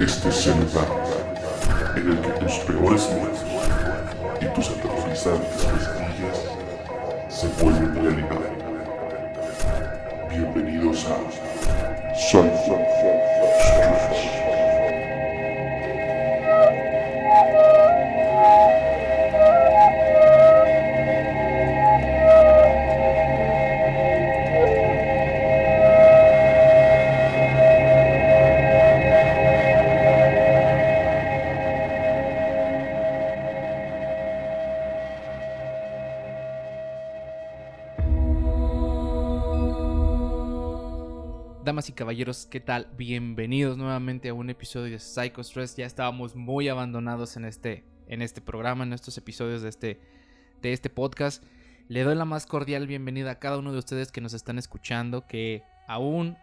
Este es el lugar en el que tus peores miedos y tus aterrorizantes pesadillas se vuelven realidad. Bienvenidos a Sun caballeros, ¿qué tal? Bienvenidos nuevamente a un episodio de Psycho Stress. Ya estábamos muy abandonados en este, en este programa, en estos episodios de este, de este podcast. Le doy la más cordial bienvenida a cada uno de ustedes que nos están escuchando, que aún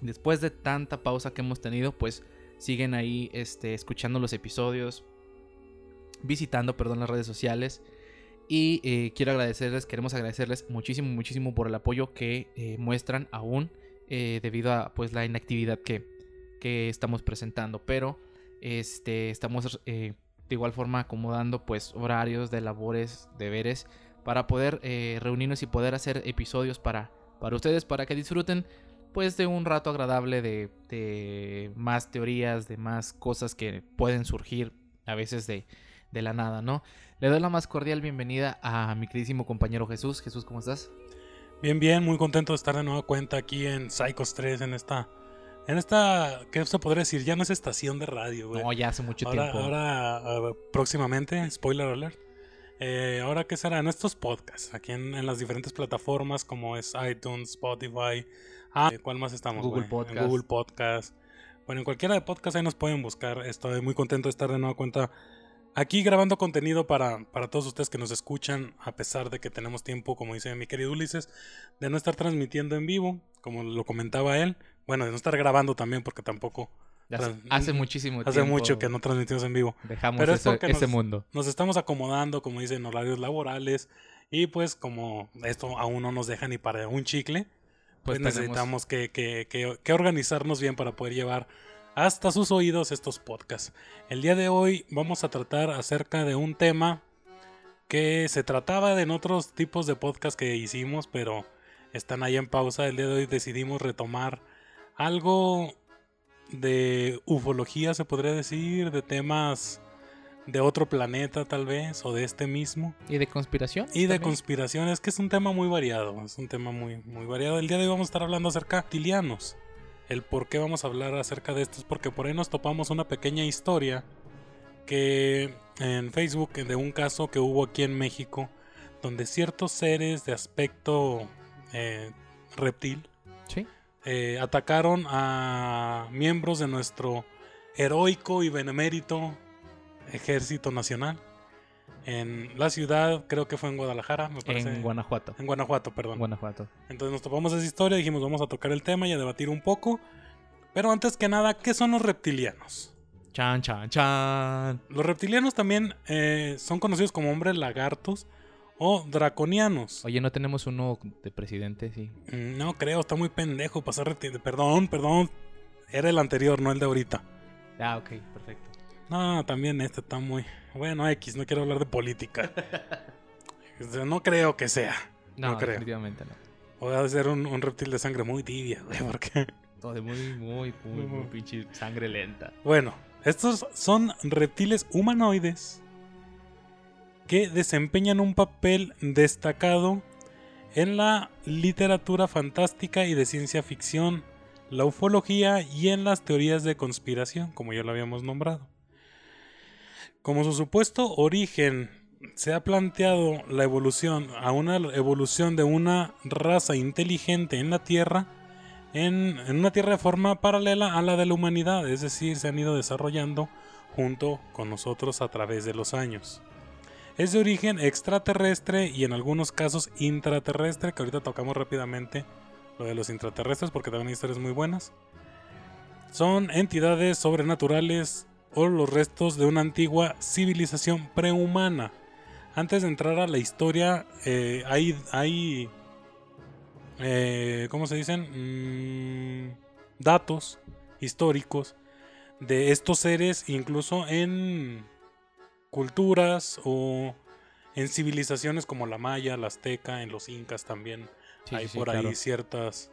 después de tanta pausa que hemos tenido, pues siguen ahí este, escuchando los episodios, visitando, perdón, las redes sociales. Y eh, quiero agradecerles, queremos agradecerles muchísimo, muchísimo por el apoyo que eh, muestran aún eh, debido a pues la inactividad que, que estamos presentando. Pero este, estamos eh, de igual forma acomodando pues horarios de labores, deberes, para poder eh, reunirnos y poder hacer episodios para, para ustedes, para que disfruten pues de un rato agradable de, de más teorías, de más cosas que pueden surgir a veces de, de la nada, ¿no? Le doy la más cordial bienvenida a mi queridísimo compañero Jesús. Jesús, ¿cómo estás? Bien, bien, muy contento de estar de nueva cuenta aquí en Psychos 3, en esta, en esta, ¿qué se podría decir? Ya no es estación de radio, güey. No, ya hace mucho ahora, tiempo. ahora, ah, próximamente, spoiler alert. Eh, ahora, ¿qué será? En estos podcasts, aquí en, en las diferentes plataformas como es iTunes, Spotify, ah, ¿cuál más estamos? Google? En Podcast. Google Podcast. Bueno, en cualquiera de podcast ahí nos pueden buscar. Estoy muy contento de estar de nueva cuenta aquí grabando contenido para, para todos ustedes que nos escuchan, a pesar de que tenemos tiempo, como dice mi querido Ulises, de no estar transmitiendo en vivo, como lo comentaba él. Bueno, de no estar grabando también, porque tampoco. Hace, hace muchísimo Hace tiempo mucho que no transmitimos en vivo. dejamos Pero es eso- porque ese nos- mundo. Nos estamos acomodando, como dicen, horarios laborales. Y pues, como esto aún no nos deja ni para un chicle, Pues pues, necesitamos que, que- que- que organizarnos bien para poder llevar hasta sus oídos estos podcasts. El día de hoy vamos a tratar acerca de un tema que se trataba de en otros tipos de podcasts que hicimos, pero están ahí en pausa. El día de hoy decidimos retomar algo de ufología, se podría decir, de temas de otro planeta tal vez, o de este mismo. ¿Y de conspiración? Y de conspiración, es que es un tema muy variado, es un tema muy, muy variado. El día de hoy vamos a estar hablando acerca de reptilianos. El por qué vamos a hablar acerca de esto es porque por ahí nos topamos una pequeña historia que en Facebook de un caso que hubo aquí en México donde ciertos seres de aspecto eh, reptil Sí. eh, atacaron a miembros de nuestro heroico y benemérito ejército nacional en la ciudad, creo que fue en Guadalajara, me parece. En Guanajuato. En Guanajuato, perdón. Guanajuato. Entonces nos topamos esa historia, dijimos vamos a tocar el tema y a debatir un poco. Pero antes que nada, ¿qué son los reptilianos? Chan, chan, chan. Los reptilianos también eh, son conocidos como hombres lagartos o draconianos. Oye, ¿no tenemos uno de presidente? Sí. Mm, No creo, está muy pendejo pasar reptil- Perdón, perdón. Era el anterior, no el de ahorita. Ah, ok, perfecto. No, también este está muy... Bueno, X, no quiero hablar de política. No creo que sea. No, No creo. definitivamente no. O debe ser un, un reptil de sangre muy tibia, güey, porque... Todo de muy, muy, muy, muy pinche sangre lenta. Bueno, estos son reptiles humanoides que desempeñan un papel destacado en la literatura fantástica y de ciencia ficción, la ufología y en las teorías de conspiración, como ya lo habíamos nombrado. Como su supuesto origen se ha planteado la evolución a una evolución de una raza inteligente en la Tierra, en, en una Tierra de forma paralela a la de la humanidad, es decir, se han ido desarrollando junto con nosotros a través de los años. Es de origen extraterrestre y en algunos casos intraterrestre, que ahorita tocamos rápidamente lo de los intraterrestres porque también hay historias muy buenas. Son entidades sobrenaturales o los restos de una antigua civilización prehumana. Antes de entrar a la historia, eh, hay, hay eh, ¿cómo se dicen? Mm, datos históricos de estos seres, incluso en culturas o en civilizaciones como la maya, la azteca, en los incas también. Sí, hay sí, sí, por claro. ahí ciertas...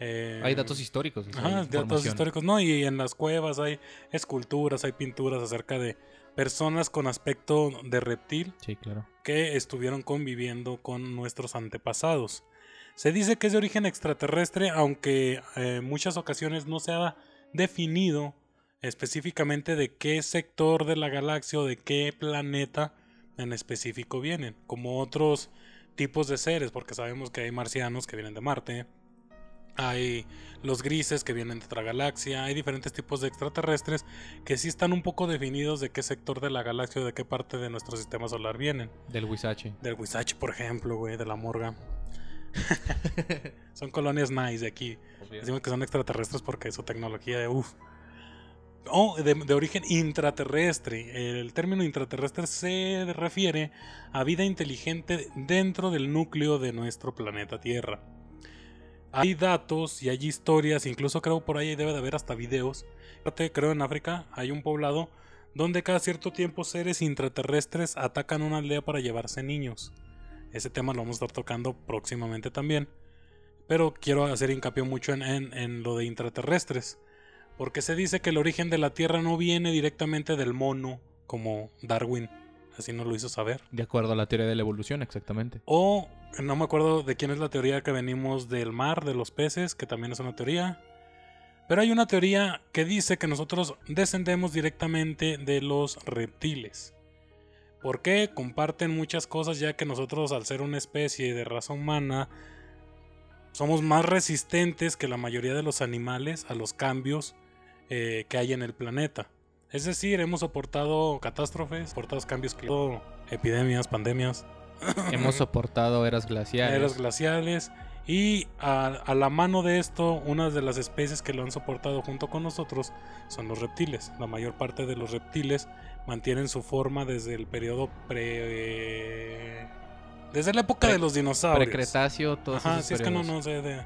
eh, Hay datos históricos. o sea, Ajá, hay datos históricos, no, y en las cuevas hay esculturas, hay pinturas acerca de personas con aspecto de reptil Sí, claro. que estuvieron conviviendo con nuestros antepasados. Se dice que es de origen extraterrestre, aunque eh, en muchas ocasiones no se ha definido específicamente de qué sector de la galaxia o de qué planeta en específico vienen, como otros tipos de seres, porque sabemos que hay marcianos que vienen de Marte, hay los grises que vienen de otra galaxia, hay diferentes tipos de extraterrestres que sí están un poco definidos de qué sector de la galaxia o de qué parte de nuestro sistema solar vienen. Del Huizache. Del Huizache, por ejemplo, güey, de la Morga. son colonias nice de aquí. Decimos que son extraterrestres porque su tecnología de uff. O de, de origen intraterrestre. El término intraterrestre se refiere a vida inteligente dentro del núcleo de nuestro planeta Tierra. Hay datos y hay historias, incluso creo por ahí debe de haber hasta videos. Creo en África hay un poblado donde cada cierto tiempo seres intraterrestres atacan una aldea para llevarse niños. Ese tema lo vamos a estar tocando próximamente también. Pero quiero hacer hincapié mucho en- en lo de intraterrestres. Porque se dice que el origen de la Tierra no viene directamente del mono, como Darwin, así nos lo hizo saber. De acuerdo a la teoría de la evolución, exactamente. O no me acuerdo de quién es la teoría que venimos del mar, de los peces, que también es una teoría. Pero hay una teoría que dice que nosotros descendemos directamente de los reptiles. ¿Por qué? Comparten muchas cosas ya que nosotros al ser una especie de raza humana somos más resistentes que la mayoría de los animales a los cambios eh, que hay en el planeta. Es decir, hemos soportado catástrofes, soportado cambios climáticos, epidemias, pandemias. Hemos soportado eras glaciares. eras glaciales. Y a, a la mano de esto, una de las especies que lo han soportado junto con nosotros son los reptiles. La mayor parte de los reptiles mantienen su forma desde el periodo pre. Desde la época Pre- de los dinosaurios. Precretáceo, todos Ajá, si es que no, no sé de.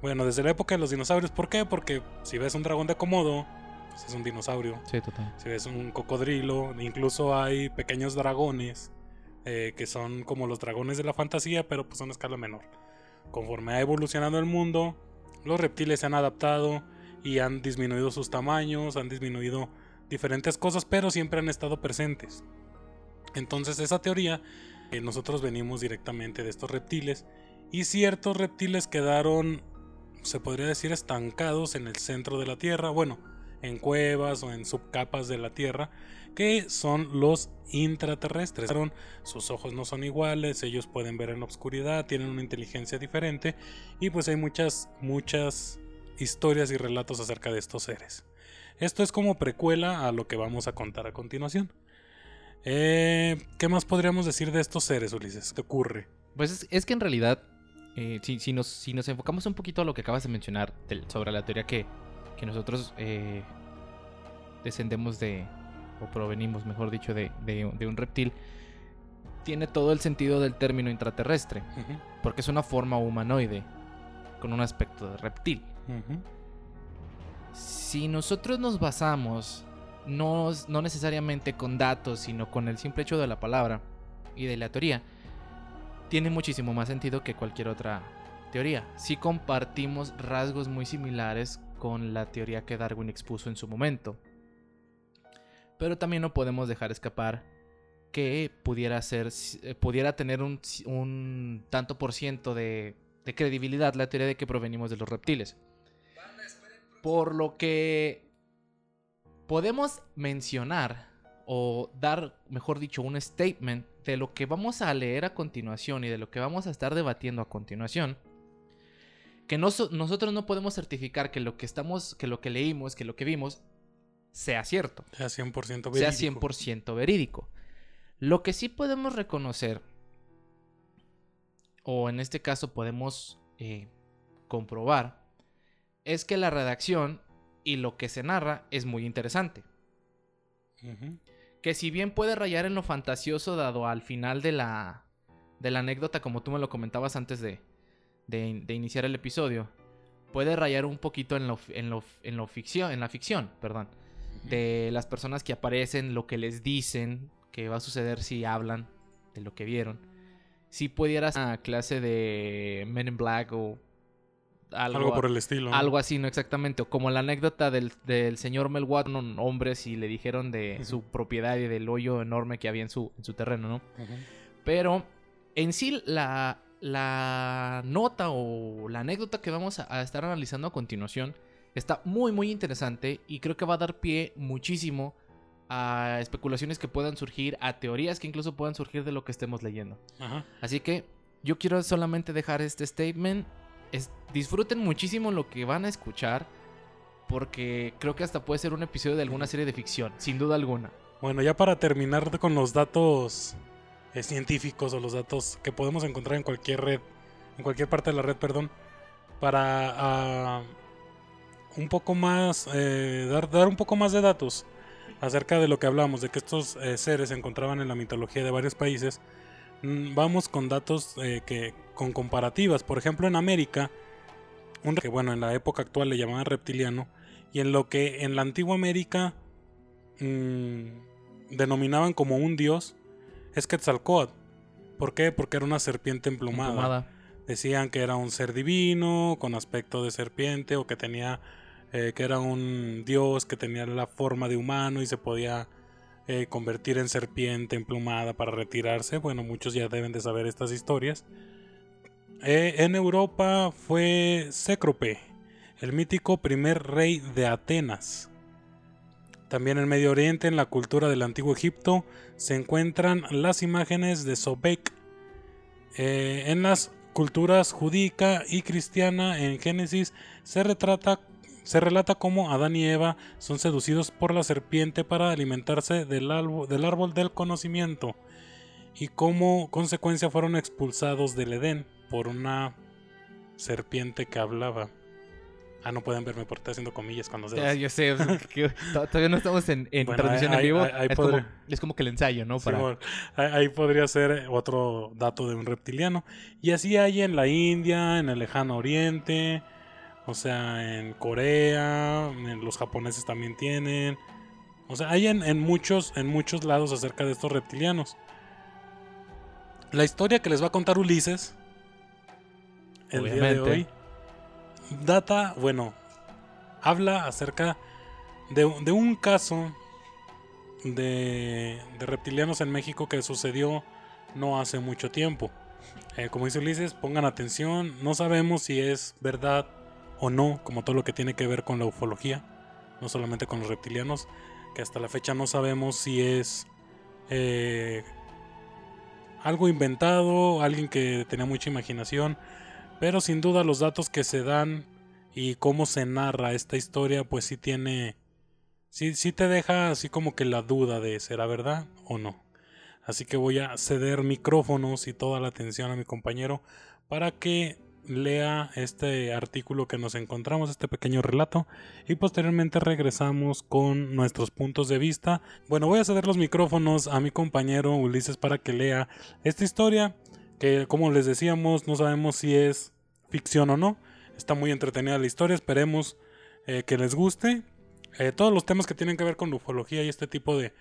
Bueno, desde la época de los dinosaurios. ¿Por qué? Porque si ves un dragón de Komodo, pues es un dinosaurio. Sí, total. Si ves un cocodrilo, incluso hay pequeños dragones eh, que son como los dragones de la fantasía, pero pues a una escala menor. Conforme ha evolucionado el mundo, los reptiles se han adaptado y han disminuido sus tamaños, han disminuido diferentes cosas, pero siempre han estado presentes. Entonces esa teoría, eh, nosotros venimos directamente de estos reptiles y ciertos reptiles quedaron, se podría decir, estancados en el centro de la Tierra, bueno, en cuevas o en subcapas de la Tierra, que son los intraterrestres. Sus ojos no son iguales, ellos pueden ver en la oscuridad, tienen una inteligencia diferente y pues hay muchas, muchas historias y relatos acerca de estos seres. Esto es como precuela a lo que vamos a contar a continuación. Eh, ¿Qué más podríamos decir de estos seres, Ulises? ¿Qué ocurre? Pues es, que en realidad, eh, si, si nos, si nos enfocamos un poquito a lo que acabas de mencionar sobre la teoría que, que nosotros eh, descendemos de, o provenimos, mejor dicho, de, de- de un reptil, tiene todo el sentido del término intraterrestre, porque es una forma humanoide con un aspecto de reptil. Si nosotros nos basamos no, no necesariamente con datos, sino con el simple hecho de la palabra y de la teoría, tiene muchísimo más sentido que cualquier otra teoría. Si compartimos rasgos muy similares con la teoría que Darwin expuso en su momento. Pero también no podemos dejar escapar que pudiera ser eh, pudiera tener un, un tanto por ciento de, credibilidad la teoría de que provenimos de los reptiles. Por lo que podemos mencionar o dar, mejor dicho, un statement de lo que vamos a leer a continuación y de lo que vamos a estar debatiendo a continuación. Que no so- nosotros no podemos certificar que lo que estamos, que lo que leímos, que lo que vimos sea cierto Sea 100% verídico. sea 100% verídico. Lo que sí podemos reconocer, o en este caso podemos eh, comprobar, es que la redacción y lo que se narra es muy interesante. Que si bien puede rayar en lo fantasioso dado al final de la, de la anécdota, como tú me lo comentabas antes de, de, de iniciar el episodio, puede rayar un poquito en lo, en lo, en lo ficción, en la ficción, perdón. De las personas que aparecen, lo que les dicen, que va a suceder si hablan de lo que vieron. Si pudieras una clase de Men in Black o algo, Algo por el estilo. ¿no? algo así, ¿no? Exactamente. O como la anécdota del, del señor Mel Watson, hombres, y le dijeron de su propiedad y del hoyo enorme que había en su, en su terreno, ¿no? Pero en sí, la, la nota o la anécdota que vamos a, a estar analizando a continuación está muy, muy interesante y creo que va a dar pie muchísimo a especulaciones que puedan surgir, a teorías que incluso puedan surgir de lo que estemos leyendo. Ajá. Así que yo quiero solamente dejar este statement. Es- disfruten muchísimo lo que van a escuchar. Porque creo que hasta puede ser un episodio de alguna serie de ficción, sin duda alguna. Bueno, ya para terminar con los datos eh, científicos o los datos que podemos encontrar en cualquier red, en cualquier parte de la red, perdón, para ah, un poco más, eh, dar, dar un poco más de datos acerca de lo que hablamos, de que estos eh, seres se encontraban en la mitología de varios países, mm, vamos con datos eh, que con comparativas. Por ejemplo, en América, un que bueno, en la época actual le llamaban reptiliano, y en lo que en la antigua América mm, denominaban como un dios, es Quetzalcóatl. ¿Por qué? Porque era una serpiente emplumada. Emplumada. Decían que era un ser divino, con aspecto de serpiente, o que tenía, eh, que era un dios que tenía la forma de humano y se podía eh, convertir en serpiente emplumada para retirarse. Bueno, muchos ya deben de saber estas historias. Eh, en Europa fue Cécrope, el mítico primer rey de Atenas. También en Medio Oriente, en la cultura del antiguo Egipto, se encuentran las imágenes de Sobek. En las culturas judíca y cristiana, en Génesis, se retrata se relata cómo Adán y Eva son seducidos por la serpiente para alimentarse del, del árbol del conocimiento y como consecuencia fueron expulsados del Edén por una serpiente que hablaba. Ah, no pueden verme porque estoy haciendo comillas dedos. Ya, yo sé, todavía no estamos en, en Bueno, transmisión ahí- en vivo. ahí- ahí es, como, podré- es como que el ensayo, ¿no? Para... Ahí podría ser otro dato de un reptiliano. Y así hay en la India, en el lejano oriente, o sea, en Corea, en los japoneses también tienen. O sea, hay en, en muchos, en muchos lados acerca de estos reptilianos. La historia que les va a contar Ulises el día de hoy data, bueno, habla acerca de, de un caso de, de reptilianos en México que sucedió no hace mucho tiempo. Eh, como dice Ulises, pongan atención, no sabemos si es verdad o no, como todo lo que tiene que ver con la ufología, no solamente con los reptilianos, que hasta la fecha no sabemos si es eh, algo inventado, alguien que tenía mucha imaginación, pero sin duda los datos que se dan y cómo se narra esta historia, pues sí tiene, sí, sí te deja así como que la duda de será verdad o no. Así que voy a ceder micrófonos y toda la atención a mi compañero para que lea este artículo que nos encontramos, este pequeño relato, y posteriormente regresamos con nuestros puntos de vista. Bueno, voy a ceder los micrófonos a mi compañero Ulises para que lea esta historia, que como les decíamos, no sabemos si es ficción o no. Está muy entretenida la historia, esperemos eh, que les guste. Eh, todos los temas que tienen que ver con ufología y este tipo de,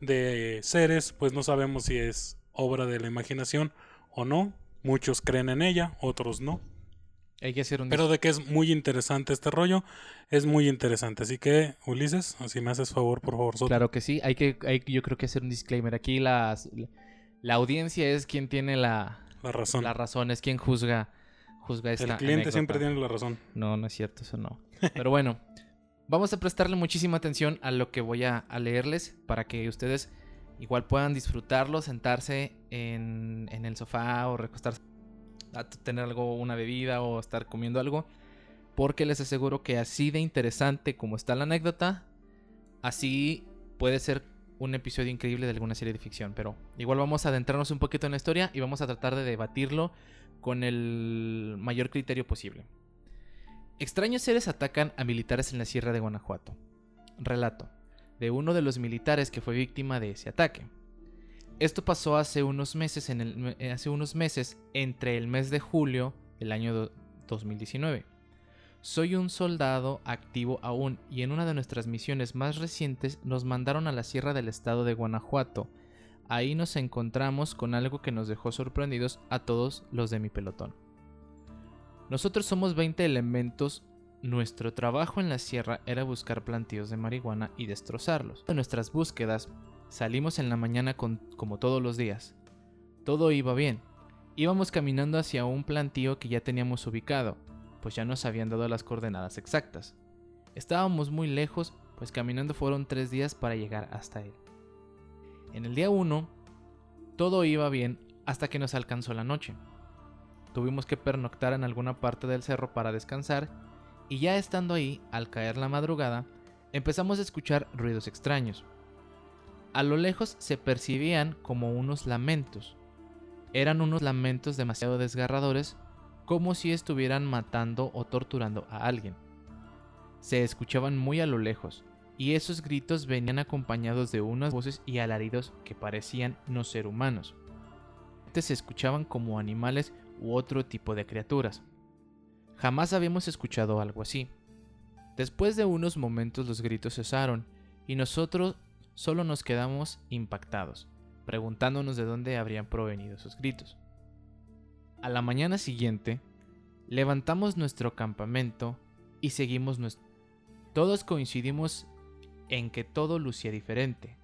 de seres, pues no sabemos si es obra de la imaginación o no. Muchos creen en ella, otros no. Hay que hacer un... Pero de que es muy interesante este rollo, es muy interesante. Así que, Ulises, si me haces favor, por favor, Soto. Claro que sí, hay que, hay, yo creo que hacer un disclaimer. Aquí las, la audiencia es quien tiene la, la razón. la razón, es quien juzga, juzga esta El cliente siempre tiene la razón. No, no es cierto, eso no. Pero bueno, vamos a prestarle muchísima atención a lo que voy a, a leerles para que ustedes igual puedan disfrutarlo, sentarse en, el sofá o recostarse a tener algo, una bebida o estar comiendo algo. Porque les aseguro que así de interesante como está la anécdota, así puede ser un episodio increíble de alguna serie de ficción. Pero igual vamos a adentrarnos un poquito en la historia y vamos a tratar de debatirlo con el mayor criterio posible. Extraños seres atacan a militares en la Sierra de Guanajuato. Relato. De uno de los militares que fue víctima de ese ataque. Esto pasó hace unos meses, en el, eh, hace unos meses entre el mes de julio del año 2019. Soy un soldado activo aún y en una de nuestras misiones más recientes nos mandaron a la sierra del estado de Guanajuato. Ahí nos encontramos con algo que nos dejó sorprendidos a todos los de mi pelotón. Nosotros somos 20 elementos. Nuestro trabajo en la sierra era buscar plantíos de marihuana y destrozarlos. En nuestras búsquedas salimos en la mañana como todos los días. Todo iba bien. Íbamos caminando hacia un plantío que ya teníamos ubicado, pues ya nos habían dado las coordenadas exactas. Estábamos muy lejos, pues caminando fueron tres días para llegar hasta él. En el día 1, todo iba bien hasta que nos alcanzó la noche. Tuvimos que pernoctar en alguna parte del cerro para descansar y ya estando ahí, al caer la madrugada, empezamos a escuchar ruidos extraños. A lo lejos se percibían como unos lamentos. Eran unos lamentos demasiado desgarradores, como si estuvieran matando o torturando a alguien. Se escuchaban muy a lo lejos, y esos gritos venían acompañados de unas voces y alaridos que parecían no ser humanos. Se escuchaban como animales u otro tipo de criaturas. Jamás habíamos escuchado algo así. Después de unos momentos los gritos cesaron y nosotros solo nos quedamos impactados, preguntándonos de dónde habrían provenido esos gritos. A la mañana siguiente, levantamos nuestro campamento y seguimos nuestro... Todos coincidimos en que todo lucía diferente,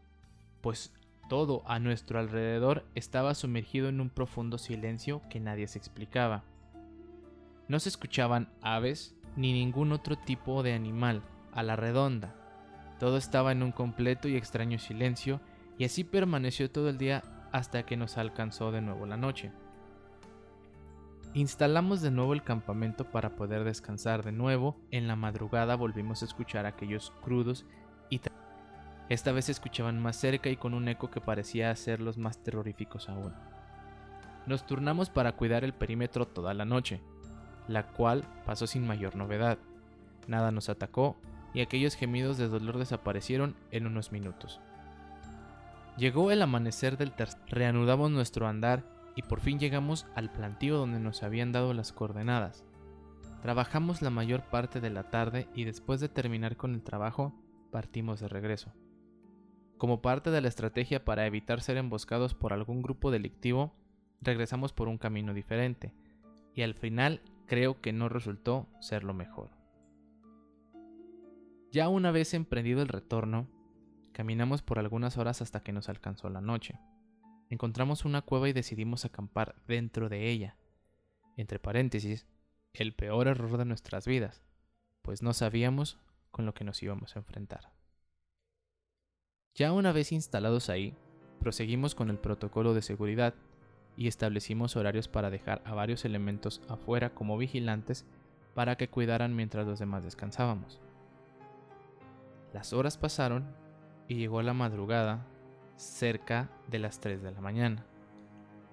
pues todo a nuestro alrededor estaba sumergido en un profundo silencio que nadie se explicaba. No se escuchaban aves ni ningún otro tipo de animal a la redonda. Todo estaba en un completo y extraño silencio y así permaneció todo el día hasta que nos alcanzó de nuevo la noche. Instalamos de nuevo el campamento para poder descansar de nuevo. En la madrugada volvimos a escuchar aquellos crudos y esta vez se escuchaban más cerca y con un eco que parecía hacerlos más terroríficos aún. Nos turnamos para cuidar el perímetro toda la noche, la cual pasó sin mayor novedad. Nada nos atacó y aquellos gemidos de dolor desaparecieron en unos minutos. Llegó el amanecer del tercer. Reanudamos nuestro andar y por fin llegamos al plantío donde nos habían dado las coordenadas. Trabajamos la mayor parte de la tarde y después de terminar con el trabajo partimos de regreso. Como parte de la estrategia para evitar ser emboscados por algún grupo delictivo, regresamos por un camino diferente, y al final creo que no resultó ser lo mejor. Ya una vez emprendido el retorno, caminamos por algunas horas hasta que nos alcanzó la noche. Encontramos una cueva y decidimos acampar dentro de ella. Entre paréntesis, el peor error de nuestras vidas, pues no sabíamos con lo que nos íbamos a enfrentar. Ya una vez instalados ahí, proseguimos con el protocolo de seguridad y establecimos horarios para dejar a varios elementos afuera como vigilantes para que cuidaran mientras los demás descansábamos. Las horas pasaron y llegó la madrugada cerca de las 3 de la mañana.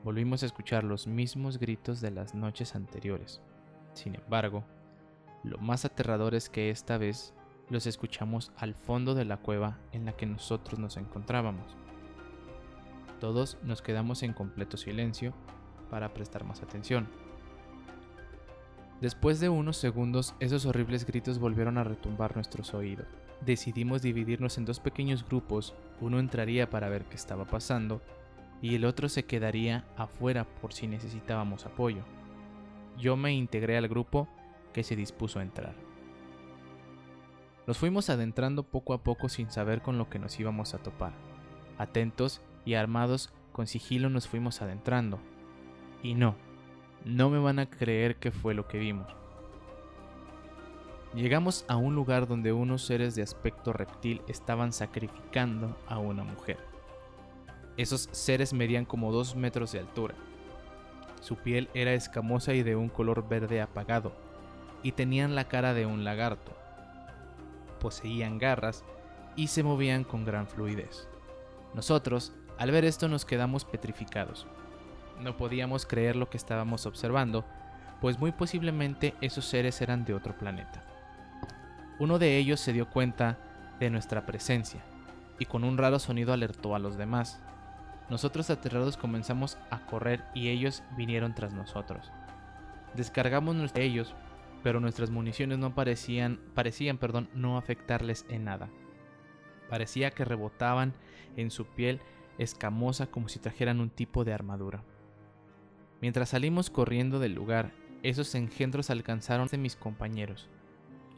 Volvimos a escuchar los mismos gritos de las noches anteriores. Sin embargo, lo más aterrador es que esta vez los escuchamos al fondo de la cueva en la que nosotros nos encontrábamos. Todos nos quedamos en completo silencio para prestar más atención. Después de unos segundos, esos horribles gritos volvieron a retumbar nuestros oídos. Decidimos dividirnos en dos pequeños grupos, uno entraría para ver qué estaba pasando y el otro se quedaría afuera por si necesitábamos apoyo. Yo me integré al grupo que se dispuso a entrar. Nos fuimos adentrando poco a poco sin saber con lo que nos íbamos a topar. Atentos y armados con sigilo nos fuimos adentrando. Y no, no me van a creer que fue lo que vimos. Llegamos a un lugar donde unos seres de aspecto reptil estaban sacrificando a una mujer. Esos seres medían como dos metros de altura. Su piel era escamosa y de un color verde apagado, y tenían la cara de un lagarto poseían garras y se movían con gran fluidez. Nosotros, al ver esto, nos quedamos petrificados. No podíamos creer lo que estábamos observando, pues muy posiblemente esos seres eran de otro planeta. Uno de ellos se dio cuenta de nuestra presencia y con un raro sonido alertó a los demás. Nosotros aterrados comenzamos a correr y ellos vinieron tras nosotros. Descargamos nuestros ellos, pero nuestras municiones no parecían, parecían perdón, no afectarles en nada. Parecía que rebotaban en su piel escamosa como si trajeran un tipo de armadura. Mientras salimos corriendo del lugar, esos engendros alcanzaron a mis compañeros.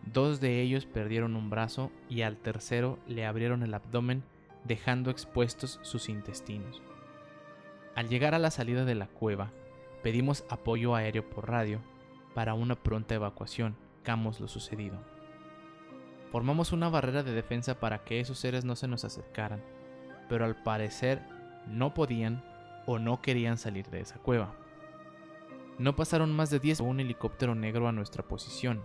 Dos de ellos perdieron un brazo y al tercero le abrieron el abdomen dejando expuestos sus intestinos. Al llegar a la salida de la cueva, pedimos apoyo aéreo por radio para una pronta evacuación, camos lo sucedido. Formamos una barrera de defensa para que esos seres no se nos acercaran, pero al parecer no podían o no querían salir de esa cueva. No pasaron más de 10 un helicóptero negro a nuestra posición.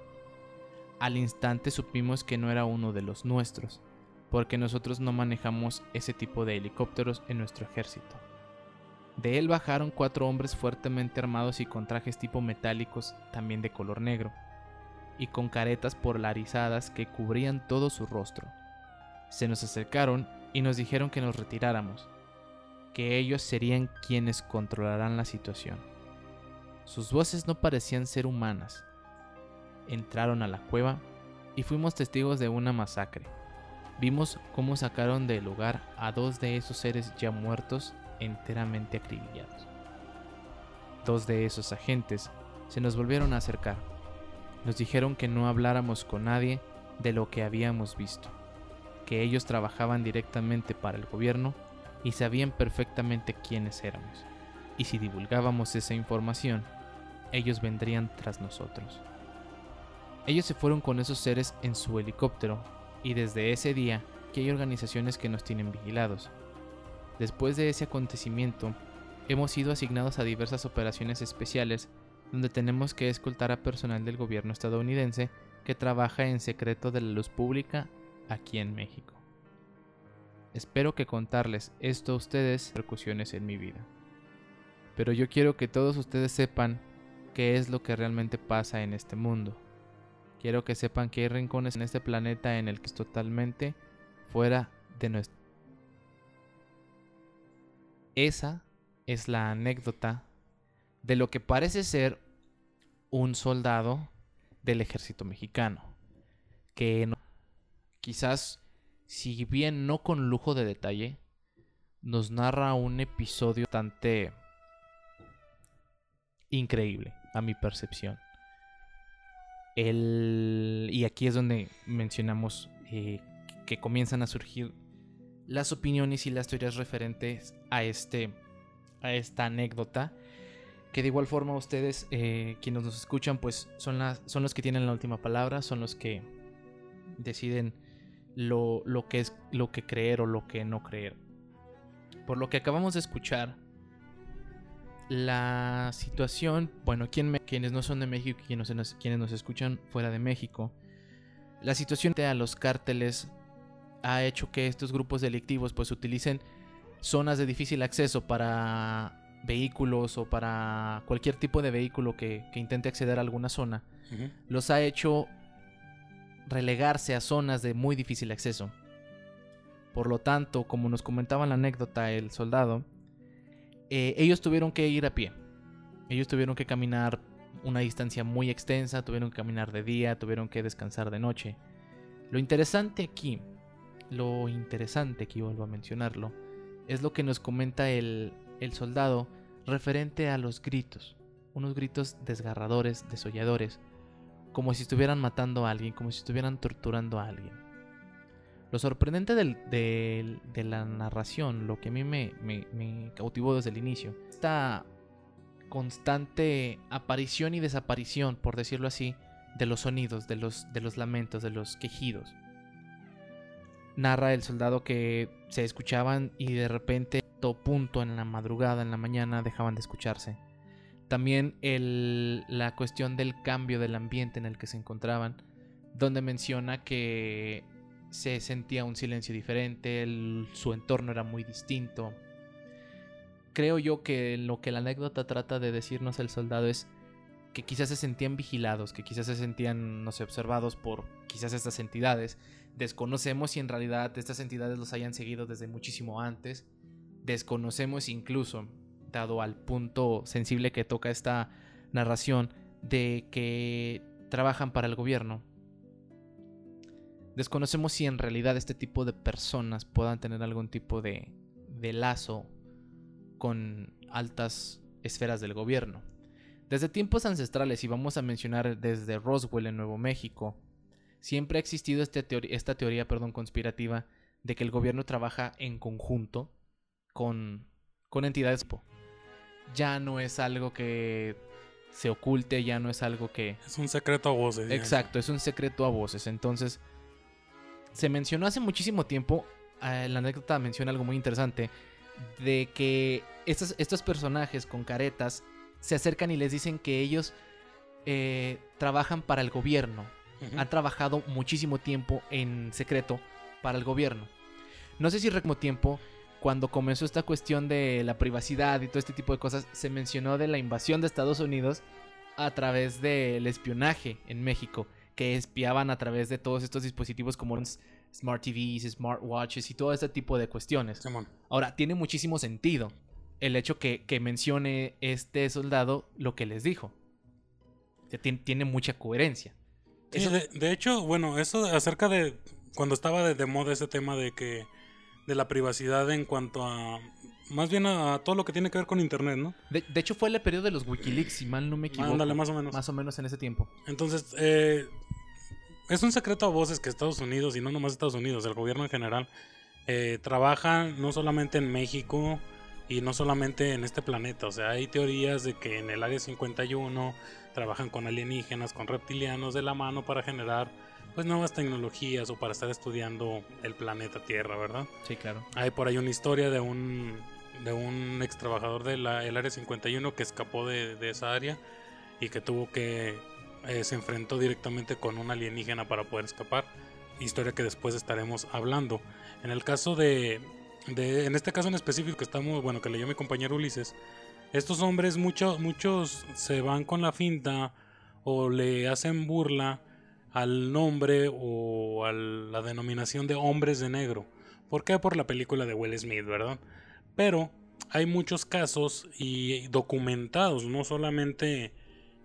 Al instante supimos que no era uno de los nuestros, porque nosotros no manejamos ese tipo de helicópteros en nuestro ejército. De él bajaron cuatro hombres fuertemente armados y con trajes tipo metálicos también de color negro y con caretas polarizadas que cubrían todo su rostro. Se nos acercaron y nos dijeron que nos retiráramos, que ellos serían quienes controlarán la situación. Sus voces no parecían ser humanas. Entraron a la cueva y fuimos testigos de una masacre. Vimos cómo sacaron del lugar a dos de esos seres ya muertos enteramente acribillados. Dos de esos agentes se nos volvieron a acercar nos dijeron que no habláramos con nadie de lo que habíamos visto, que ellos trabajaban directamente para el gobierno y sabían perfectamente quiénes éramos, y si divulgábamos esa información, ellos vendrían tras nosotros. Ellos se fueron con esos seres en su helicóptero y desde ese día que hay organizaciones que nos tienen vigilados. Después de ese acontecimiento, hemos sido asignados a diversas operaciones especiales donde tenemos que escoltar a personal del gobierno estadounidense que trabaja en secreto de la luz pública aquí en México. Espero que contarles esto a ustedes repercusiones en mi vida. Pero yo quiero que todos ustedes sepan qué es lo que realmente pasa en este mundo. Quiero que sepan que hay rincones en este planeta en el que es totalmente fuera de nuestro... Esa es la anécdota de lo que parece ser un soldado del ejército mexicano, que quizás, si bien no con lujo de detalle, nos narra un episodio bastante increíble a mi percepción. El, y aquí es donde mencionamos eh, que comienzan a surgir las opiniones y las teorías referentes a, este, a esta anécdota que de igual forma ustedes, eh, quienes nos escuchan, pues son, las, son los que tienen la última palabra, son los que deciden lo, lo, que es lo que creer o lo que no creer. Por lo que acabamos de escuchar, la situación, bueno, quienes no son de México y quienes nos, quienes nos escuchan fuera de México, la situación de a los cárteles ha hecho que estos grupos delictivos pues utilicen zonas de difícil acceso para vehículos o para cualquier tipo de vehículo que, intente acceder a alguna zona, los ha hecho relegarse a zonas de muy difícil acceso. Por lo tanto, como nos comentaba la anécdota el soldado, eh, ellos tuvieron que ir a pie. Ellos tuvieron que caminar una distancia muy extensa, tuvieron que caminar de día, tuvieron que descansar de noche. Lo interesante aquí, lo interesante que vuelvo a mencionarlo, es lo que nos comenta el, el soldado referente a los gritos, unos gritos desgarradores, desolladores, como si estuvieran matando a alguien, como si estuvieran torturando a alguien. Lo sorprendente de la narración, lo que a mí me, cautivó desde el inicio, esta constante aparición y desaparición, por decirlo así, de los sonidos, de los, de los lamentos, de los quejidos. Narra el soldado que se escuchaban y de repente punto en la madrugada, en la mañana, dejaban de escucharse. También la cuestión del cambio del ambiente en el que se encontraban, donde menciona que se sentía un silencio diferente, su entorno era muy distinto. Creo yo que lo que la anécdota trata de decirnos el soldado es que quizás se sentían vigilados, que quizás se sentían, no sé, observados por quizás estas entidades. Desconocemos si en realidad estas entidades los hayan seguido desde muchísimo antes. Desconocemos incluso, al punto sensible que toca esta narración, de que trabajan para el gobierno. Desconocemos si en realidad este tipo de personas puedan tener algún tipo de, de lazo con altas esferas del gobierno. Desde tiempos ancestrales, y vamos a mencionar desde Roswell en Nuevo México, siempre ha existido este esta teoría perdón, conspirativa de que el gobierno trabaja en conjunto con, con entidades. Ya no es algo que se oculte, ya no es algo que... Es un secreto a voces. Exacto, es un secreto a voces. Entonces, se mencionó hace muchísimo tiempo, eh, la anécdota menciona algo muy interesante, de que estos, estos personajes con caretas se acercan y les dicen que ellos eh, trabajan para el gobierno. Han trabajado muchísimo tiempo en secreto para el gobierno. No sé si recmo tiempo, cuando comenzó esta cuestión de la privacidad y todo este tipo de cosas, se mencionó de la invasión de Estados Unidos a través del espionaje en México, que espiaban a través de todos estos dispositivos como smart TVs, smartwatches y todo este tipo de cuestiones. Ahora, tiene muchísimo sentido el hecho que, mencione este soldado lo que les dijo. tiene, mucha coherencia. de, hecho, bueno, eso acerca de cuando estaba de, moda ese tema de que de la privacidad en cuanto a más bien a, todo lo que tiene que ver con internet, ¿no? De, hecho fue el periodo de los WikiLeaks, si mal no me equivoco. Ándale, más o menos. Más o menos en ese tiempo. Entonces, eh, es un secreto a voces que Estados Unidos, y no nomás Estados Unidos, el gobierno en general, eh, trabaja no solamente en México, y no solamente en este planeta, o sea, hay teorías de que en el área 51 trabajan con alienígenas, con reptilianos de la mano para generar pues nuevas tecnologías o para estar estudiando el planeta Tierra, ¿verdad? Sí, claro. Hay por ahí una historia de un de un ex trabajador del área 51 que escapó de, esa área y que tuvo que eh, se enfrentó directamente con un alienígena para poder escapar. Historia que después estaremos hablando. En el caso de, en este caso en específico que estamos, bueno, que leyó mi compañero Ulises, estos hombres muchos muchos se van con la finta o le hacen burla al nombre o a la denominación de hombres de negro. ¿Por qué? Por la película de Will Smith, ¿verdad? Pero hay muchos casos y documentados, no solamente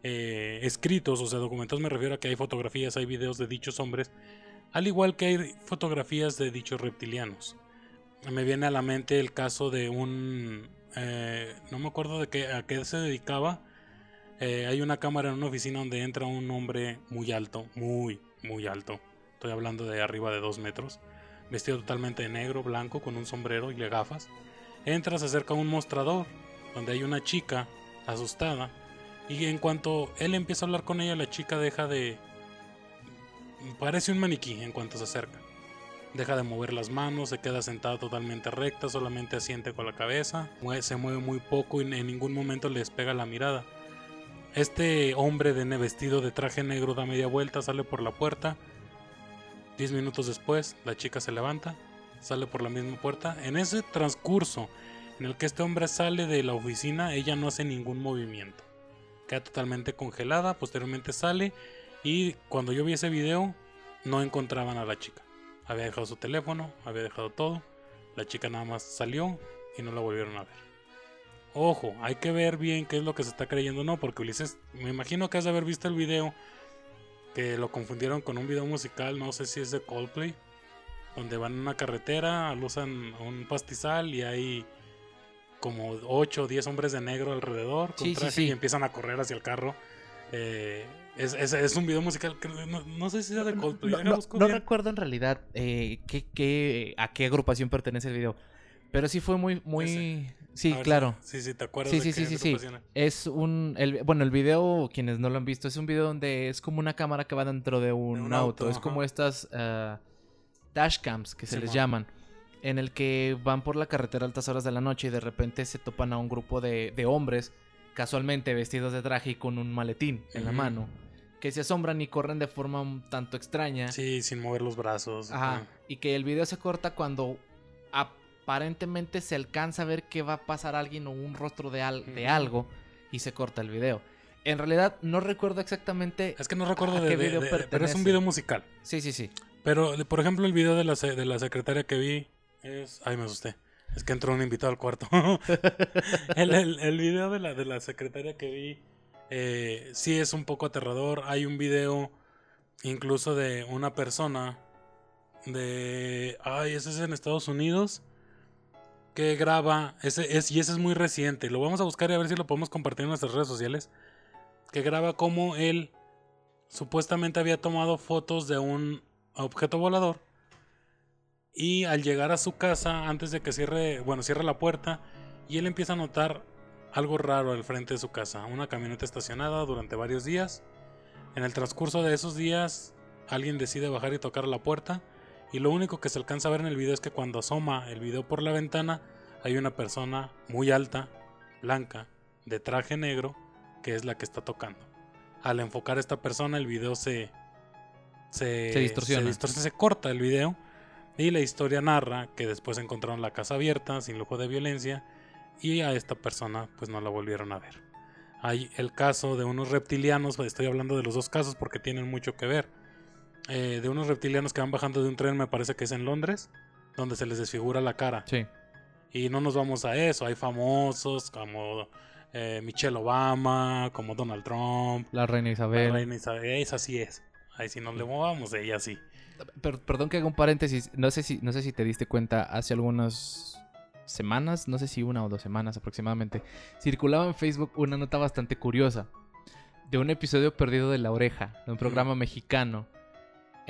eh, escritos, o sea, documentados me refiero a que hay fotografías, hay videos de dichos hombres, al igual que hay fotografías de dichos reptilianos me viene a la mente el caso de un... Eh, no me acuerdo de qué, a qué se dedicaba. Eh, hay una cámara en una oficina donde entra un hombre muy alto, muy, muy alto. Estoy hablando de arriba de dos metros. Vestido totalmente de negro, blanco, con un sombrero y le gafas. Entra, se acerca a un mostrador donde hay una chica asustada. Y en cuanto él empieza a hablar con ella, la chica deja de... Parece un maniquí en cuanto se acerca. Deja de mover las manos, se queda sentada totalmente recta, solamente asiente con la cabeza, se mueve muy poco y en ningún momento le despega la mirada. Este hombre de vestido de traje negro da media vuelta, sale por la puerta. Diez minutos después, la chica se levanta, sale por la misma puerta. En ese transcurso en el que este hombre sale de la oficina, ella no hace ningún movimiento. Queda totalmente congelada, posteriormente sale y cuando yo vi ese video no encontraban a la chica. Había dejado su teléfono, había dejado todo. La chica nada más salió y no la volvieron a ver. Ojo, hay que ver bien qué es lo que se está creyendo no, porque Ulises, me imagino que has de haber visto el video que lo confundieron con un video musical, no sé si es de Coldplay, donde van en una carretera, usan un pastizal y hay como 8 o 10 hombres de negro alrededor con traje y empiezan a correr hacia el carro. Eh, es, es, un video musical no, sé si sea de Coldplay. No, recuerdo en realidad eh, qué, a qué agrupación pertenece el video. Pero sí fue muy, muy... Sí, claro. Sí, sí, te acuerdas. Sí, sí, sí, sí, Es un... El, bueno, el video, quienes no lo han visto, es un video donde es como una cámara que va dentro de un, auto. Es como estas uh, dashcams que se les llaman. En el que van por la carretera a altas horas de la noche y de repente se topan a un grupo de, de hombres casualmente vestidos de traje y con un maletín en la mano que se asombran y corren de forma un tanto extraña. Sí, sin mover los brazos. Ajá. Y que el video se corta cuando aparentemente se alcanza a ver que va a pasar alguien o un rostro de, de algo y se corta el video. En realidad no recuerdo exactamente. Es que no recuerdo ¿A de, qué de- video de- Pero es un video musical. Sí, sí, sí. Pero, por ejemplo, el video de la, de la secretaria que vi es... Ay, me asusté. Es que entró un invitado al cuarto. el, el- el video de la, de la secretaria que vi eh, sí es un poco aterrador. Hay un video incluso de una persona de... Ay, ese es en Estados Unidos. Que graba, ese es, y ese es muy reciente. Lo vamos a buscar y a ver si lo podemos compartir en nuestras redes sociales. Que graba como él supuestamente había tomado fotos de un objeto volador. Y al llegar a su casa, antes de que cierre, bueno, cierre la puerta, y él empieza a notar algo raro al frente de su casa. Una camioneta estacionada durante varios días. En el transcurso de esos días, alguien decide bajar y tocar la puerta. Y lo único que se alcanza a ver en el video es que cuando asoma el video por la ventana, hay una persona muy alta, blanca, de traje negro, que es la que está tocando. Al enfocar a esta persona, el video se. Se, Se distorsiona. Se, distorsiona, se corta el video. Y la historia narra que después encontraron la casa abierta, sin lujo de violencia. Y a esta persona, pues no la volvieron a ver. Hay el caso de unos reptilianos, estoy hablando de los dos casos porque tienen mucho que ver. Eh, de unos reptilianos que van bajando de un tren, me parece que es en Londres, donde se les desfigura la cara. Sí. Y no nos vamos a eso, hay famosos como eh, Michelle Obama, como Donald Trump, La reina la Isabel. reina Isabel, esa sí es. Ahí sí nos le movamos, ella sí. Per- perdón que haga un paréntesis. No sé, si, no sé si te diste cuenta hace algunas semanas, no sé si una o dos semanas aproximadamente, circulaba en Facebook una nota bastante curiosa de un episodio perdido de La Oreja, de un programa mexicano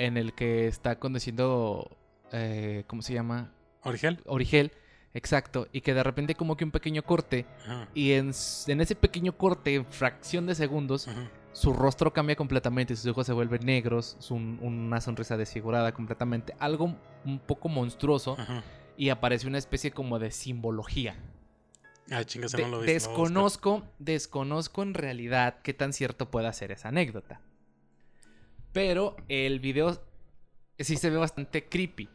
en el que está conduciendo, eh, ¿cómo se llama? Origel. Origel, exacto, y que de repente como que un pequeño corte Ajá, y en, ese pequeño corte, en fracción de segundos, ajá. su rostro cambia completamente, sus ojos se vuelven negros, su- una sonrisa desfigurada completamente, algo un poco monstruoso ajá. y aparece una especie como de simbología. Ah, chinga, ese De- no lo vi. desconozco, desconozco en realidad qué tan cierto pueda ser esa anécdota. Pero el video sí se ve bastante creepy.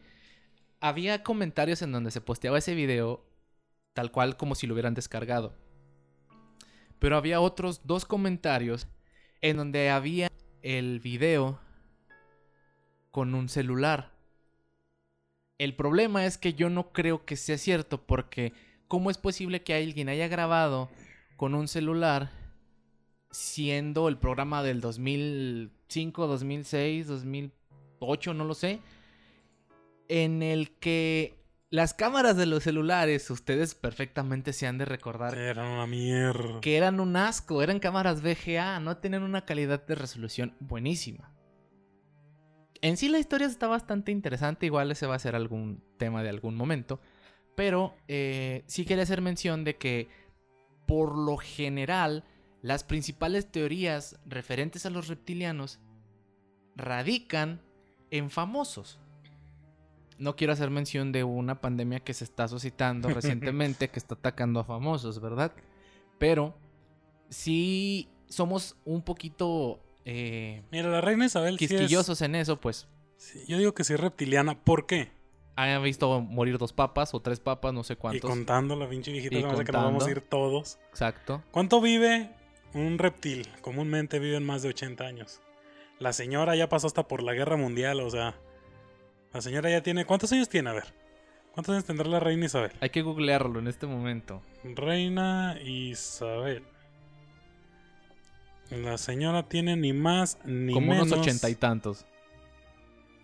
Había comentarios en donde se posteaba ese video tal cual como si lo hubieran descargado. Pero había otros dos comentarios en donde había el video con un celular. El problema es que yo no creo que sea cierto porque ¿cómo es posible que alguien haya grabado con un celular siendo el programa del 2005, 2006, 2008, no lo sé, en el que las cámaras de los celulares, ustedes perfectamente se han de recordar Era una mierda. que eran un asco, eran cámaras VGA, no tenían una calidad de resolución buenísima. En sí la historia está bastante interesante, igual ese va a ser algún tema de algún momento, pero eh, sí quería hacer mención de que por lo general las principales teorías referentes a los reptilianos radican en famosos. No quiero hacer mención de una pandemia que se está suscitando recientemente que está atacando a famosos, ¿verdad? Pero sí somos un poquito eh, Mira, la reina Isabel sí es- quisquillosos en eso, pues. sí, yo digo que sí es reptiliana. ¿Por qué? Han visto morir dos papas o tres papas, no sé Y cuántos. contando la pinche viejita, Y hace que nos vamos a contando. ir todos. Exacto. ¿Cuánto vive un reptil? Comúnmente viven más de 80 años. La señora ya pasó hasta por la guerra mundial, o sea. La señora ya tiene. ¿Cuántos años tiene? A ver. ¿Cuántos años tendrá la reina Isabel? Hay que googlearlo en este momento. Reina Isabel. La señora tiene ni más ni Como menos. unos ochenta y tantos.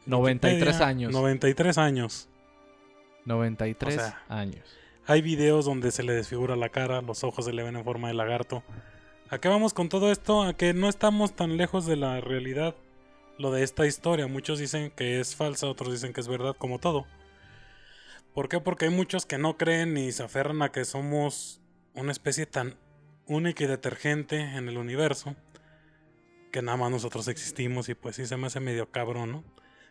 93 Wikipedia, años. 93 años. 93 O sea, años. Hay videos donde se le desfigura la cara, los ojos se le ven en forma de lagarto. ¿A qué vamos con todo esto? A que no estamos tan lejos de la realidad. Lo de esta historia. Muchos dicen que es falsa, otros dicen que es verdad, como todo. ¿Por qué? Porque hay muchos que no creen ni se aferran a que somos una especie tan única y detergente en el universo que nada más nosotros existimos y pues sí se me hace medio cabrón, ¿no?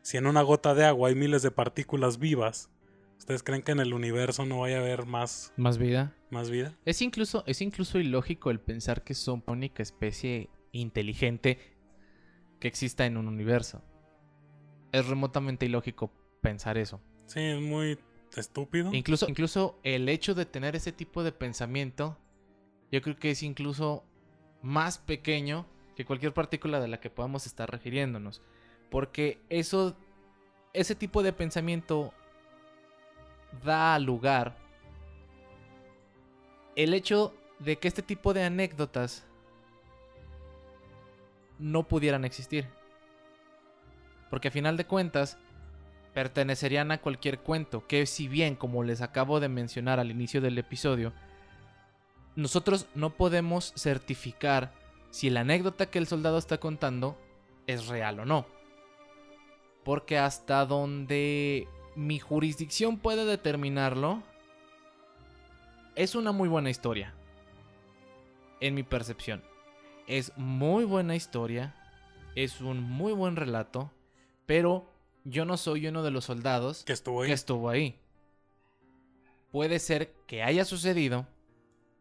Si en una gota de agua hay miles de partículas vivas, ¿ustedes creen que en el universo no vaya a haber más, Más vida. Más vida? Es incluso, es incluso ilógico el pensar que son la única especie inteligente que exista en un universo. Es remotamente ilógico pensar eso. Sí, es muy estúpido. Incluso, incluso el hecho de tener ese tipo de pensamiento, yo creo que es incluso más pequeño que cualquier partícula de la que podamos estar refiriéndonos. Porque eso, ese tipo de pensamiento da lugar el hecho de que este tipo de anécdotas no pudieran existir. Porque a final de cuentas, pertenecerían a cualquier cuento, que si bien, como les acabo de mencionar al inicio del episodio, nosotros no podemos certificar si la anécdota que el soldado está contando es real o no. Porque hasta donde mi jurisdicción puede determinarlo, es una muy buena historia. En mi percepción. Es muy buena historia. Es un muy buen relato. Pero yo no soy uno de los soldados Que estuvo ahí. que estuvo ahí. Puede ser que haya sucedido.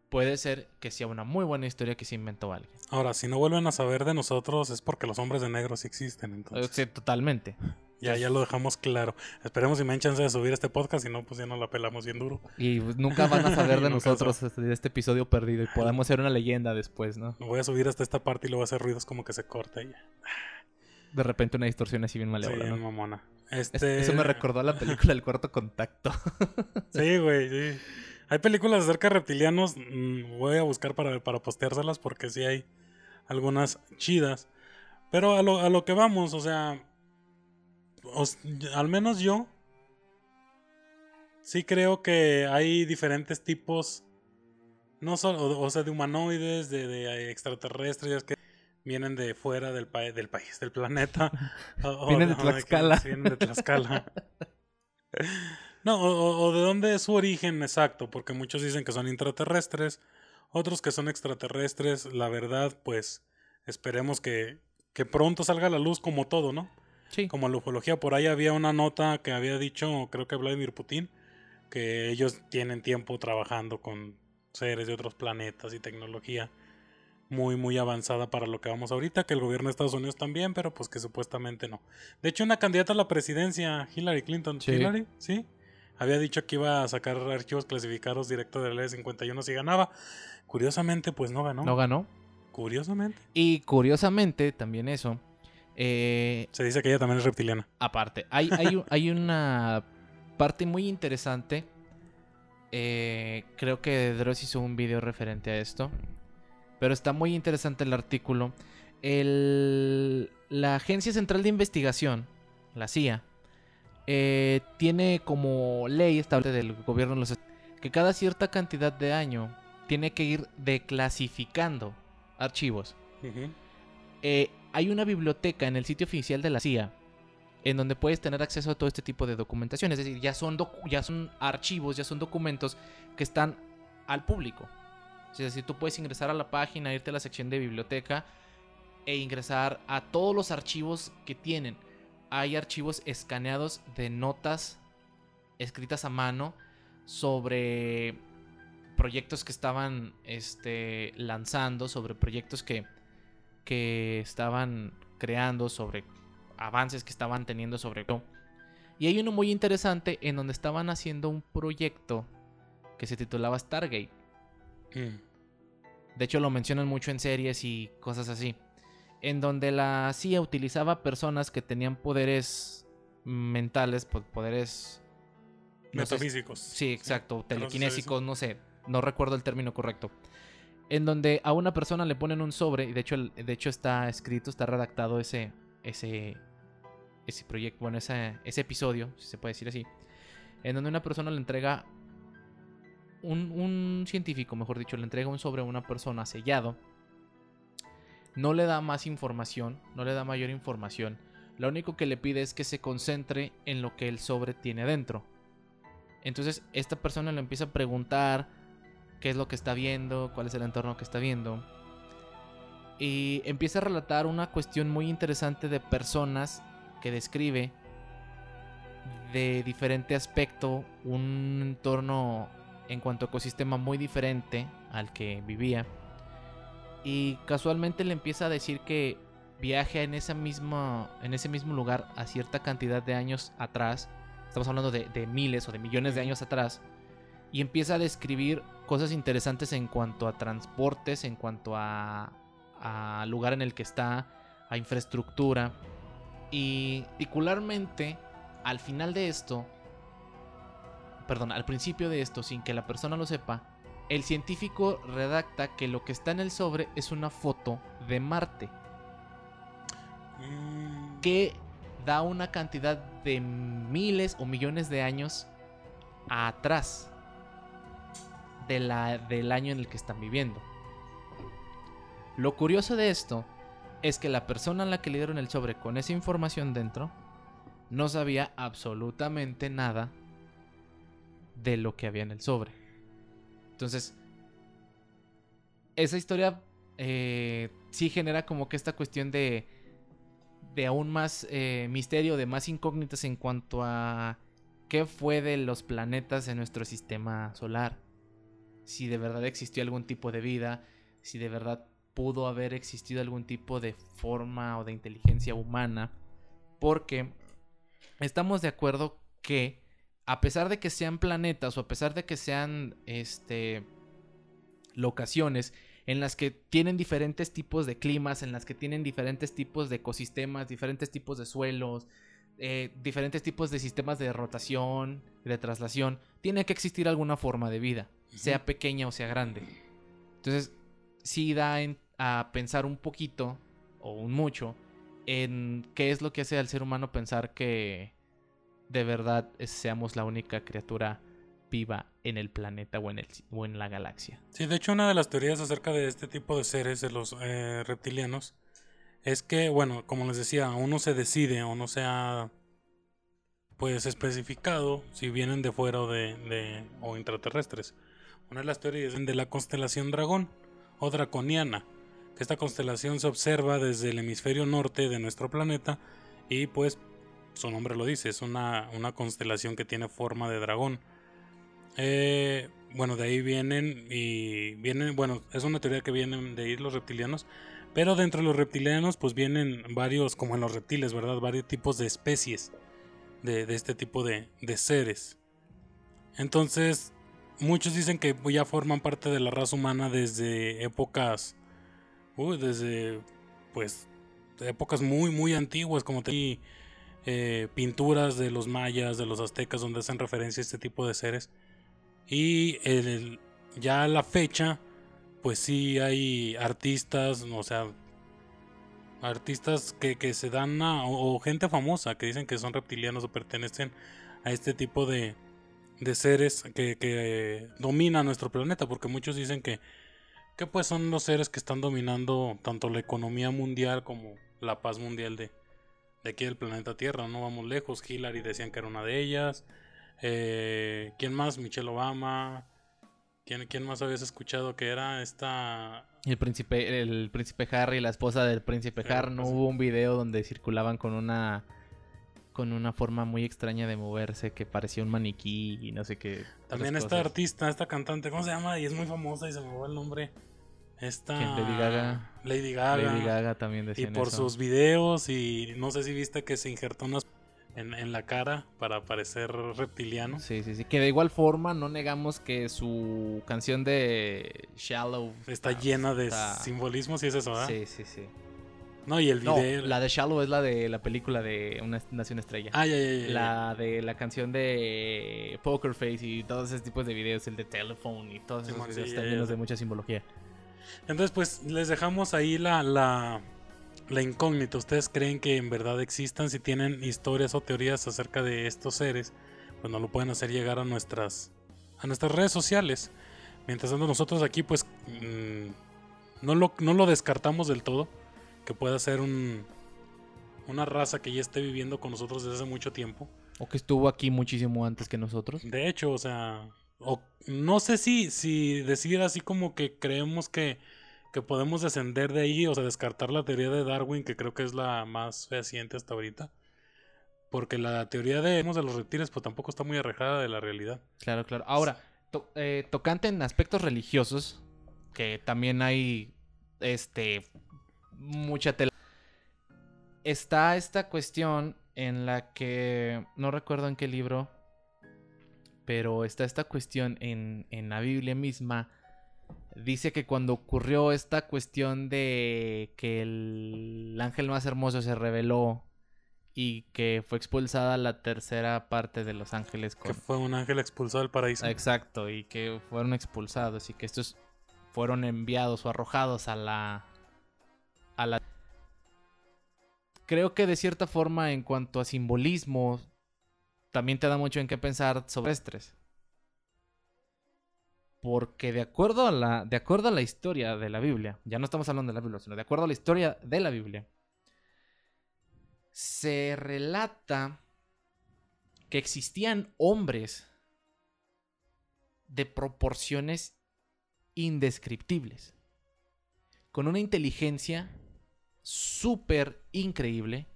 Puede ser que sea una muy buena historia que se inventó alguien. Ahora, si no vuelven a saber de nosotros es porque los hombres de negro sí existen. Eh, Entonces, sí, totalmente. Ya, ya lo dejamos claro. Esperemos si me den chance de subir este podcast. Si no, pues ya nos la pelamos bien duro. Y pues, nunca van a saber de nosotros este- de este episodio perdido. Y podemos ser una leyenda después, ¿no? Lo voy a subir hasta esta parte y luego voy a hacer ruidos como que se corta y ya. De repente una distorsión así bien Sí, malévola, ¿no? mamona. Es- Este... Eso me recordó a la película El Cuarto Contacto. Sí, güey, sí. Hay películas acerca de reptilianos. mm, voy a buscar para, para posteárselas porque sí hay algunas chidas. Pero a lo, a lo que vamos, o sea. Os- al menos yo. Sí creo que hay diferentes tipos. No solo, o, sea, de humanoides, de, de extraterrestres que vienen de fuera del, pa- del país, del planeta. O- Vienen de o que- Tlaxcala. sí, vienen de Tlaxcala. No, o de dónde es su origen exacto, porque muchos dicen que son intraterrestres, otros que son extraterrestres. La verdad, pues esperemos que, que pronto salga a la luz como todo, ¿no? Sí. Como la ufología, por ahí había una nota que había dicho, creo que Vladimir Putin, que ellos tienen tiempo trabajando con seres de otros planetas y tecnología muy, muy avanzada para lo que vamos ahorita, que el gobierno de Estados Unidos también, pero pues que supuestamente no. De hecho, una candidata a la presidencia, Hillary Clinton, Sí. Hillary, sí, había dicho que iba a sacar archivos clasificados directo del E51 si ganaba. Curiosamente, pues no ganó. No ganó. Curiosamente. Y curiosamente, también eso. Eh, Se dice que ella también es reptiliana. aparte, hay, hay, hay una parte muy interesante. eh, creo que Dross hizo un video referente a esto. Pero está muy interesante el artículo. El- la Agencia Central de Investigación, la CIA, eh, tiene como ley estable del gobierno de los que cada cierta cantidad de año tiene que ir declasificando archivos. Eh, hay una biblioteca en el sitio oficial de la CIA en donde puedes tener acceso a todo este tipo de documentación. Es decir, ya son, ya son archivos, ya son documentos que están al público. Es decir, tú puedes ingresar a la página, irte a la sección de biblioteca e ingresar a todos los archivos que tienen. Hay archivos escaneados de notas escritas a mano sobre proyectos que estaban este, lanzando, sobre proyectos que, que estaban creando, sobre avances que estaban teniendo sobre Y hay uno muy interesante en donde estaban haciendo un proyecto que se titulaba Stargate. Mm. De hecho, lo mencionan mucho en series y cosas así. En donde la CIA utilizaba personas que tenían poderes mentales, po- poderes... no sé- Metafísicos. Sí, exacto. ¿Conoces Telequinésicos, no sé. No recuerdo el término correcto. En donde a una persona le ponen un sobre, y de hecho, de hecho está escrito, está redactado ese, ese, ese proyecto, bueno, ese, ese episodio, si se puede decir así. En donde una persona le entrega, un, un científico, mejor dicho, le entrega un sobre a una persona sellado. No le da más información, no le da mayor información. Lo único que le pide es que se concentre en lo que el sobre tiene dentro. Entonces esta persona le empieza a preguntar qué es lo que está viendo, cuál es el entorno que está viendo. Y empieza a relatar una cuestión muy interesante de personas que describe de diferente aspecto un entorno en cuanto a ecosistema muy diferente al que vivía. Y casualmente le empieza a decir que viaje en, esa misma, en ese mismo lugar a cierta cantidad de años atrás. Estamos hablando de, de miles o de millones de años atrás. Y empieza a describir cosas interesantes en cuanto a transportes, en cuanto a lugar en el que está, a infraestructura. Y particularmente al final de esto, perdón, al principio de esto, sin que la persona lo sepa, el científico redacta que lo que está en el sobre es una foto de Marte. Mm, que da una cantidad de miles o millones de años atrás del año en el que están viviendo. Lo curioso de esto es que la persona a la que le dieron el sobre con esa información dentro no sabía absolutamente nada de lo que había en el sobre. Entonces, esa historia eh, sí genera como que esta cuestión de de aún más eh, misterio, de más incógnitas en cuanto a qué fue de los planetas en nuestro sistema solar. Si de verdad existió algún tipo de vida, si de verdad pudo haber existido algún tipo de forma o de inteligencia humana. Porque estamos de acuerdo que a pesar de que sean planetas o a pesar de que sean este locaciones en las que tienen diferentes tipos de climas, en las que tienen diferentes tipos de ecosistemas, diferentes tipos de suelos, eh, diferentes tipos de sistemas de rotación, de traslación, tiene que existir alguna forma de vida, sea pequeña o sea grande. Entonces, sí da en- a pensar un poquito, o un mucho, en qué es lo que hace al ser humano pensar que de verdad seamos la única criatura viva en el planeta o en, el, o en la galaxia. Sí, de hecho una de las teorías acerca de este tipo de seres, de los eh, reptilianos, es que, bueno, como les decía, aún no se decide o no se ha pues especificado si vienen de fuera o de, de- o intraterrestres. Una de las teorías de la constelación dragón o draconiana, que esta constelación se observa desde el hemisferio norte de nuestro planeta y pues su nombre lo dice, es una, una constelación que tiene forma de dragón. Eh, bueno, de ahí vienen y vienen, bueno, es una teoría que vienen de ahí los reptilianos, pero dentro de los reptilianos pues vienen varios, como en los reptiles, ¿verdad? Varios tipos de especies de, de este tipo de, de seres. Entonces, muchos dicen que ya forman parte de la raza humana desde épocas, uy, desde pues épocas muy, muy antiguas, como te eh, pinturas de los mayas, de los aztecas, donde hacen referencia a este tipo de seres. Y el- ya a la fecha, pues sí hay artistas, o sea, artistas que, que se dan a, o, o gente famosa que dicen que son reptilianos o pertenecen a este tipo de, de seres que, que dominan nuestro planeta, porque muchos dicen que, que pues son los seres que están dominando tanto la economía mundial como la paz mundial de, de aquí del planeta Tierra, no vamos lejos. Hillary decían que era una de ellas. Eh, ¿Quién más? Michelle Obama. ¿Quién, ¿Quién más habías escuchado que era esta? El príncipe, el príncipe Harry, la esposa del príncipe Harry, no hubo un video donde circulaban con una con una forma muy extraña de moverse que parecía un maniquí y no sé qué. También esta cosas. artista, esta cantante, ¿cómo se llama? Y es muy famosa y se me va el nombre. Esta. Lady Gaga. Lady Gaga. Lady Gaga también Y decía por sus videos, y no sé si viste que se injertó unas en, en la cara para parecer reptiliano. Sí, sí, sí. Que de igual forma no negamos que su canción de Shallow Está llena de está- simbolismos y es eso, ¿verdad? Sí, sí, sí. No, y el No, video. la de Shallow es la de la película de Una Nación Estrella. Ah, ya, ya, ya. La de la canción de Poker Face y todos esos tipos de videos, el de Telephone y todos esos videos sí, están llenos de mucha simbología. Entonces, pues les dejamos ahí la, la, la incógnita. ¿Ustedes creen que en verdad existan? Si tienen historias o teorías acerca de estos seres, pues nos lo pueden hacer llegar a nuestras, a nuestras redes sociales. Mientras tanto, nosotros aquí, pues mm, no, lo, no lo descartamos del todo. Que pueda ser un, una raza que ya esté viviendo con nosotros desde hace mucho tiempo. O que estuvo aquí muchísimo antes que nosotros. De hecho, o sea, o- no sé si, si decir así como que creemos que, que podemos descender de ahí, o sea, descartar la teoría de Darwin, que creo que es la más fehaciente hasta ahorita. Porque la teoría de, de los reptiles, pues tampoco está muy arrejada de la realidad. Claro, claro. Ahora, to- eh, tocante en aspectos religiosos, que también hay este mucha tela. Está esta cuestión en la que no recuerdo en qué libro, pero está esta cuestión en, en la Biblia misma dice que cuando ocurrió esta cuestión de que el ángel más hermoso se reveló y que fue expulsada la tercera parte de los ángeles. Que fue un ángel expulsado del paraíso. Exacto, y que fueron expulsados y que estos fueron enviados o arrojados a la... Creo que de cierta forma en cuanto a simbolismo, también te da mucho en qué pensar sobre estrés. Porque de acuerdo, a la, de acuerdo a la historia de la Biblia, ya no estamos hablando de la Biblia, sino de acuerdo a la historia de la Biblia, se relata que existían hombres de proporciones indescriptibles, con una inteligencia súper increíble,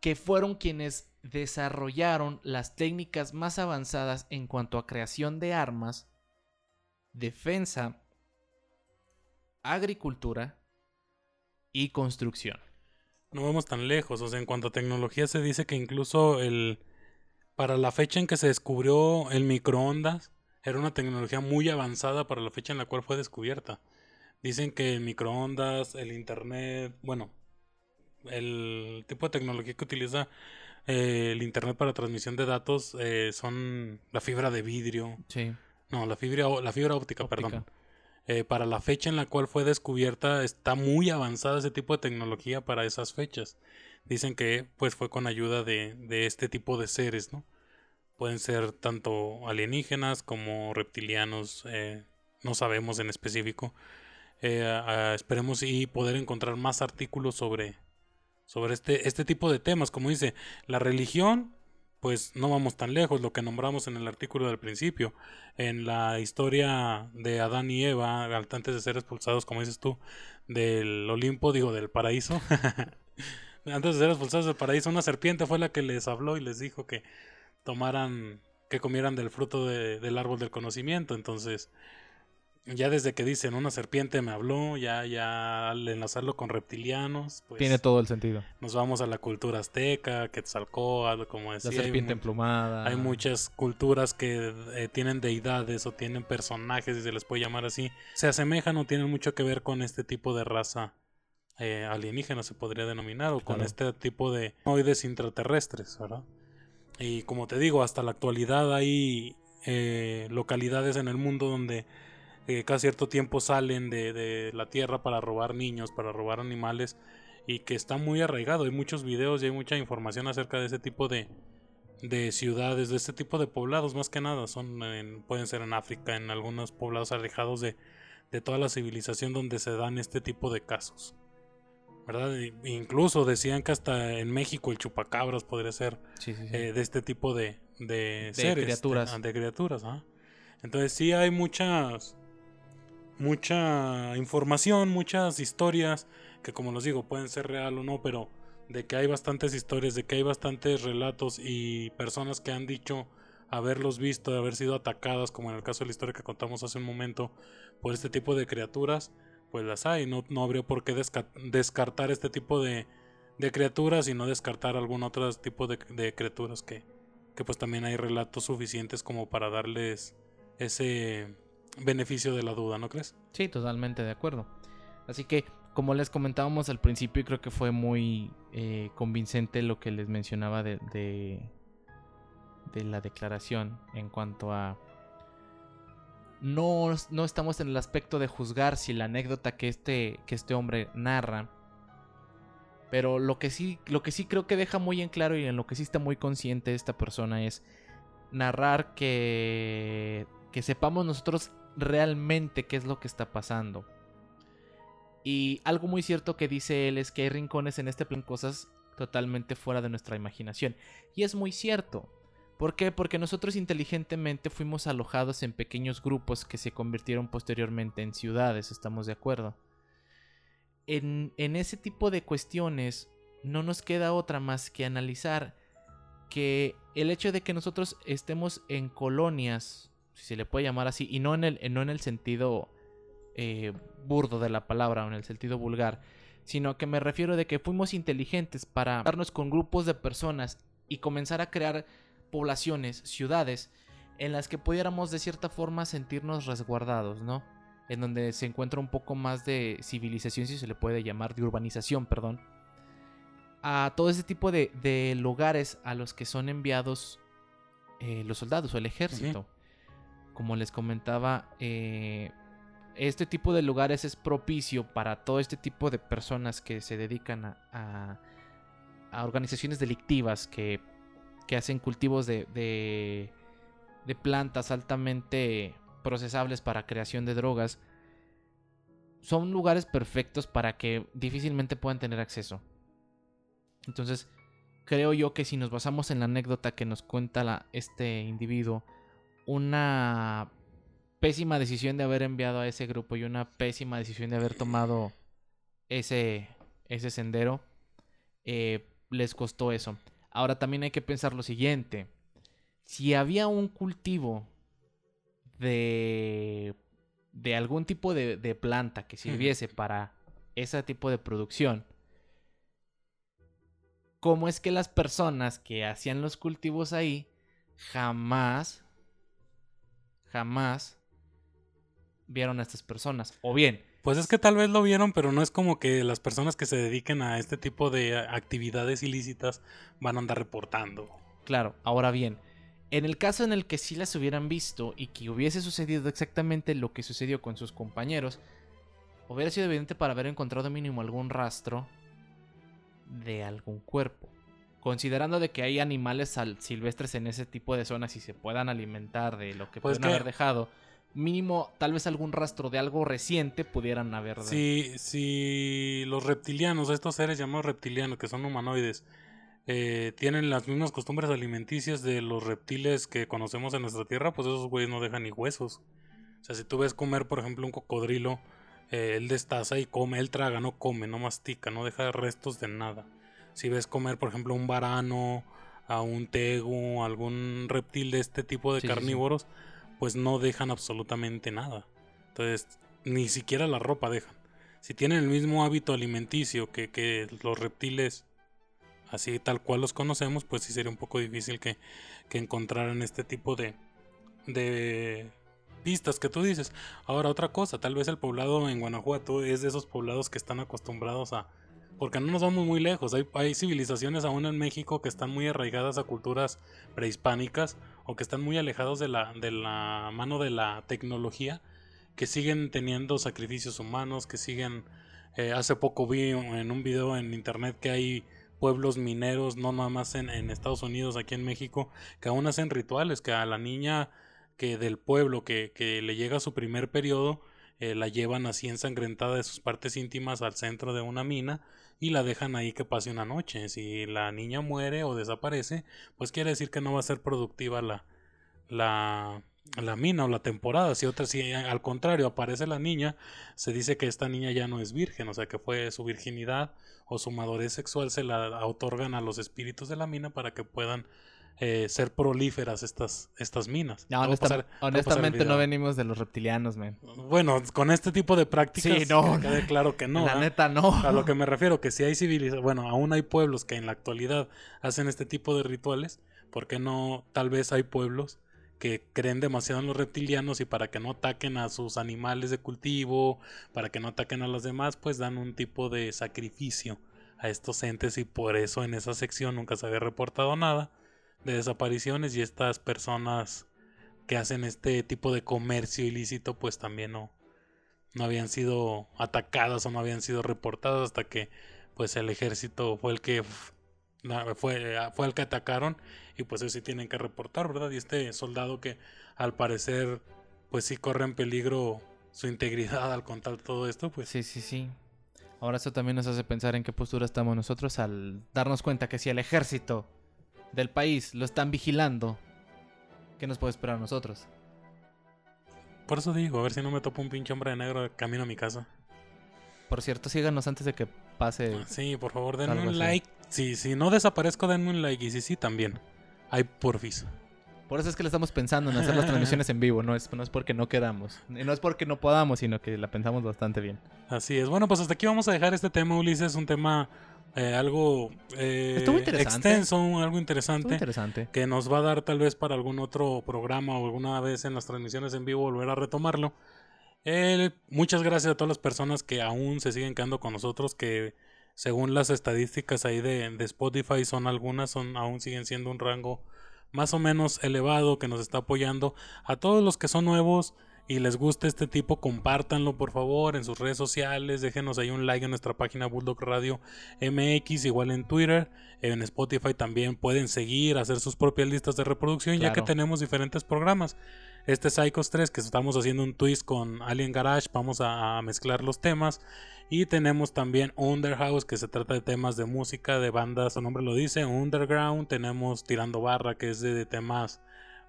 que fueron quienes desarrollaron las técnicas más avanzadas en cuanto a creación de armas, defensa, agricultura y construcción. No vamos tan lejos, o sea, en cuanto a tecnología se dice que incluso el para la fecha en que se descubrió el microondas era una tecnología muy avanzada para la fecha en la cual fue descubierta. Dicen que el microondas, el internet, bueno, el tipo de tecnología que utiliza eh, el internet para transmisión de datos eh, son la fibra de vidrio. Sí. No, la fibra, la fibra óptica, perdón. Eh, para la fecha en la cual fue descubierta está muy avanzada ese tipo de tecnología para esas fechas. Dicen que pues fue con ayuda de, de este tipo de seres, ¿no? Pueden ser tanto alienígenas como reptilianos, no sabemos en específico. Esperemos y poder encontrar más artículos sobre, sobre este, este tipo de temas. Como dice, la religión, pues no vamos tan lejos, lo que nombramos en el artículo del principio. En la historia de Adán y Eva, antes de ser expulsados, como dices tú, del Olimpo, digo, del paraíso. antes de ser expulsados del paraíso, una serpiente fue la que les habló y les dijo que tomaran, que comieran del fruto del árbol del conocimiento. Entonces, ya desde que dicen una serpiente me habló, ya, ya al enlazarlo con reptilianos, pues Tiene todo el sentido. Nos vamos a la cultura azteca, Quetzalcóatl, como decía. La serpiente emplumada. Hay muchas culturas que eh, tienen deidades o tienen personajes, si se les puede llamar así. Se asemejan o tienen mucho que ver con este tipo de raza eh, alienígena, se podría denominar, o con este tipo de oides intraterrestres, ¿verdad? Y como te digo, hasta la actualidad hay eh, localidades en el mundo donde que cada cierto tiempo salen de, la tierra para robar niños, para robar animales y que está muy arraigado. Hay muchos videos y hay mucha información acerca de ese tipo de, de ciudades, de este tipo de poblados más que nada. Son pueden ser en África, en algunos poblados alejados de, de toda la civilización donde se dan este tipo de casos. ¿verdad? incluso decían que hasta en México el chupacabras podría ser eh, de este tipo de, de, seres, criaturas. De, criaturas Entonces sí hay muchas mucha información, muchas historias que como los digo pueden ser real o no, pero de que hay bastantes historias, de que hay bastantes relatos y personas que han dicho haberlos visto, de haber sido atacadas, como en el caso de la historia que contamos hace un momento, por este tipo de criaturas, pues las hay. No, no habría por qué descartar este tipo de, de, criaturas y no descartar algún otro tipo de, de criaturas que, que pues también hay relatos suficientes como para darles ese beneficio de la duda, ¿no crees? Sí, totalmente de acuerdo. Así que, como les comentábamos al principio, creo que fue muy eh, convincente lo que les mencionaba de, de, la declaración en cuanto a... No, no estamos en el aspecto de juzgar si la anécdota que este, que este hombre narra pero lo que sí, lo que sí creo que deja muy en claro y en lo que sí está muy consciente esta persona es narrar que que sepamos nosotros realmente qué es lo que está pasando. Y algo muy cierto que dice él es que hay rincones en este plan, cosas totalmente fuera de nuestra imaginación. Y es muy cierto. ¿Por qué? Porque nosotros inteligentemente fuimos alojados en pequeños grupos que se convirtieron posteriormente en ciudades, estamos de acuerdo. En, en ese tipo de cuestiones no nos queda otra más que analizar que el hecho de que nosotros estemos en colonias si se le puede llamar así, y no en el, no en el sentido eh, burdo de la palabra o en el sentido vulgar, sino que me refiero de que fuimos inteligentes para darnos con grupos de personas y comenzar a crear poblaciones, ciudades, en las que pudiéramos de cierta forma sentirnos resguardados, ¿no? en donde se encuentra un poco más de civilización, si se le puede llamar, de urbanización, perdón, a todo ese tipo de, de lugares a los que son enviados eh, los soldados o el ejército. Como les comentaba, eh, este tipo de lugares es propicio para todo este tipo de personas que se dedican a, a, organizaciones delictivas que, que hacen cultivos de, de, de plantas altamente procesables para creación de drogas. Son lugares perfectos para que difícilmente puedan tener acceso. Entonces, creo yo que si nos basamos en la anécdota que nos cuenta este individuo, una pésima decisión de haber enviado a ese grupo y una pésima decisión de haber tomado ese, ese sendero, eh, les costó eso. Ahora también hay que pensar lo siguiente. Si había un cultivo de, de algún tipo de, de planta que sirviese para ese tipo de producción, cómo es que las personas que hacían los cultivos ahí jamás, jamás vieron a estas personas. O bien. Pues es que tal vez lo vieron, pero no es como que las personas que se dediquen a este tipo de actividades ilícitas van a andar reportando. Claro, ahora bien, en el caso en el que sí las hubieran visto y que hubiese sucedido exactamente lo que sucedió con sus compañeros, hubiera sido evidente para haber encontrado mínimo algún rastro de algún cuerpo. Considerando de que hay animales silvestres en ese tipo de zonas y se puedan alimentar de lo que pues pueden haber dejado, mínimo tal vez algún rastro de algo reciente pudieran haber. Si, si los reptilianos, estos seres llamados reptilianos, que son humanoides, eh, tienen las mismas costumbres alimenticias de los reptiles que conocemos en nuestra tierra, pues esos güeyes no dejan ni huesos. O sea, si tú ves comer, por ejemplo, un cocodrilo, eh, él destaza y come, él traga, no come, no mastica, no deja restos de nada. Si ves comer, por ejemplo, un varano, a un tego, algún reptil de este tipo de carnívoros, pues no dejan absolutamente nada. Entonces, ni siquiera la ropa dejan. Si tienen el mismo hábito alimenticio que, que los reptiles, así tal cual los conocemos, pues sí sería un poco difícil que, que encontraran este tipo de, de pistas que tú dices. Ahora, otra cosa, tal vez el poblado en Guanajuato es de esos poblados que están acostumbrados a. Porque no nos vamos muy lejos. Hay, hay civilizaciones aún en México que están muy arraigadas a culturas prehispánicas o que están muy alejados de la, de la mano de la tecnología, que siguen teniendo sacrificios humanos, que siguen. Eh, hace poco vi en un video en internet que hay pueblos mineros, no nada más en, en Estados Unidos, aquí en México, que aún hacen rituales, que a la niña que del pueblo que, que le llega su primer periodo, eh, la llevan así ensangrentada de sus partes íntimas al centro de una mina y la dejan ahí que pase una noche. Si la niña muere o desaparece, pues quiere decir que no va a ser productiva la, la, la mina o la temporada. Si otra, si al contrario aparece la niña, se dice que esta niña ya no es virgen, o sea que fue su virginidad o su madurez sexual se la otorgan a los espíritus de la mina para que puedan eh, ser prolíferas estas, estas minas. honestamente no venimos de los reptilianos, man. Bueno, con este tipo de prácticas sí, no, quede claro que no. La ¿eh? neta no. A lo que me refiero, que si hay civilizaciones, bueno, aún hay pueblos que en la actualidad hacen este tipo de rituales, porque no, tal vez hay pueblos que creen demasiado en los reptilianos y para que no ataquen a sus animales de cultivo, para que no ataquen a los demás, pues dan un tipo de sacrificio a estos entes y por eso en esa sección nunca se había reportado nada de desapariciones y estas personas que hacen este tipo de comercio ilícito pues también no, no habían sido atacadas o no habían sido reportadas hasta que pues el ejército fue el que fue, fue el que atacaron y pues eso sí tienen que reportar, ¿verdad? Y este soldado que al parecer pues sí corre en peligro su integridad al contar todo esto, pues sí, sí, sí. Ahora eso también nos hace pensar en qué postura estamos nosotros al darnos cuenta que si el ejército del país lo están vigilando, ¿qué nos puede esperar a nosotros? Por eso digo, a ver si no me topo un pinche hombre de negro camino a mi casa. Por cierto, síganos antes de que pase. Ah, sí, por favor, denme un like. Si, si no desaparezco, denme un like. Y si sí, también. Hay porfis. Por eso es que le estamos pensando en hacer las transmisiones en vivo. No es, no es porque no queramos. No es porque no podamos, sino que la pensamos bastante bien. Así es. Bueno, pues hasta aquí vamos a dejar este tema, Ulises. Un tema eh, algo eh, extenso, algo interesante, interesante, que nos va a dar tal vez para algún otro programa o alguna vez en las transmisiones en vivo volver a retomarlo. Eh, muchas gracias a todas las personas que aún se siguen quedando con nosotros, que según las estadísticas ahí de, de Spotify son algunas, son, aún siguen siendo un rango más o menos elevado que nos está apoyando. A todos los que son nuevos y les gusta este tipo, compártanlo por favor en sus redes sociales, déjenos ahí un like en nuestra página Bulldog Radio MX, igual en Twitter, en Spotify también pueden seguir, hacer sus propias listas de reproducción, ya que tenemos diferentes programas. Este Psychos 3, que estamos haciendo un twist con Alien Garage, vamos a, a mezclar los temas. Y tenemos también Underhouse, que se trata de temas de música, de bandas, su nombre lo dice, Underground. Tenemos Tirando Barra, que es de, de temas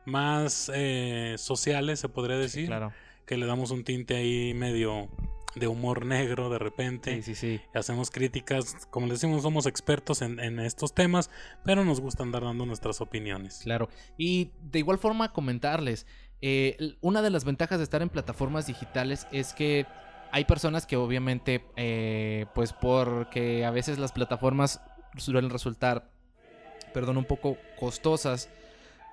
más eh, sociales, se podría decir. Claro. Que le damos un tinte ahí medio de humor negro de repente. Sí, sí, sí. Hacemos críticas, como les decimos, somos expertos en, en estos temas, pero nos gusta andar dando nuestras opiniones. Claro. Y de igual forma comentarles, eh, una de las ventajas de estar en plataformas digitales es que hay personas que obviamente, eh, pues porque a veces las plataformas suelen resultar, perdón, un poco costosas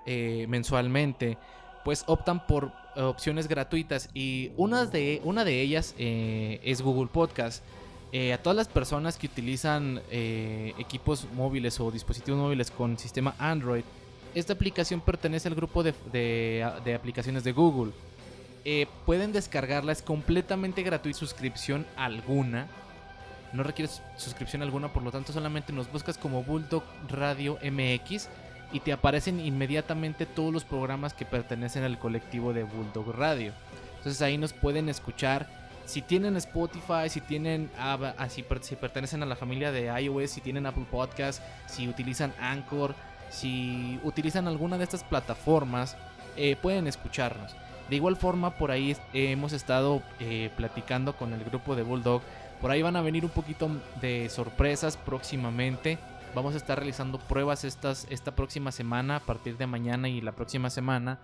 eh, mensualmente, pues optan por eh, opciones gratuitas y una de, una de ellas eh, es Google Podcast. A todas las personas que utilizan equipos móviles o dispositivos móviles con sistema Android, esta aplicación pertenece al grupo de, de- de aplicaciones de Google. Pueden descargarla, es completamente gratuita, suscripción alguna. No requiere sus- suscripción alguna, por lo tanto solamente nos buscas como Bulldog Radio MX y te aparecen inmediatamente todos los programas que pertenecen al colectivo de Bulldog Radio. Entonces ahí nos pueden escuchar. Si tienen Spotify, si tienen ah, ah, si, per- si pertenecen a la familia de iOS, si tienen Apple Podcast, si utilizan Anchor, si utilizan alguna de estas plataformas, eh, pueden escucharnos. De igual forma, por ahí hemos estado eh, platicando con el grupo de Bulldog. Por ahí van a venir un poquito de sorpresas próximamente. Vamos a estar realizando pruebas estas, esta próxima semana, a partir de mañana y la próxima semana.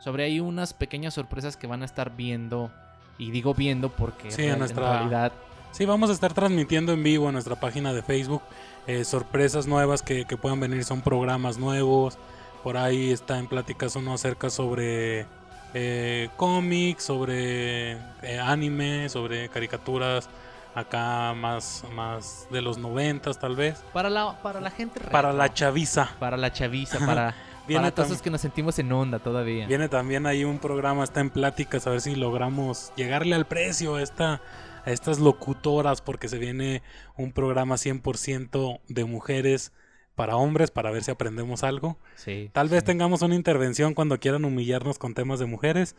Sobre ahí unas pequeñas sorpresas que van a estar viendo. Y digo viendo porque Sí, en nuestra- realidad Sí, vamos a estar transmitiendo en vivo en nuestra página de Facebook eh, sorpresas nuevas que, que puedan venir, son programas nuevos. Por ahí está en pláticas uno acerca sobre eh, cómics, sobre eh, anime, sobre caricaturas acá más, más de los noventas tal vez. para la, para la gente Para retro, la chaviza. para la chaviza, para, Viene para los que nos sentimos en onda todavía. Viene también ahí un programa, está en pláticas, a ver si logramos llegarle al precio a, esta, a estas locutoras, porque se viene un programa 100% de mujeres para hombres, para ver si aprendemos algo. Sí, Tal vez tengamos una intervención cuando quieran humillarnos con temas de mujeres.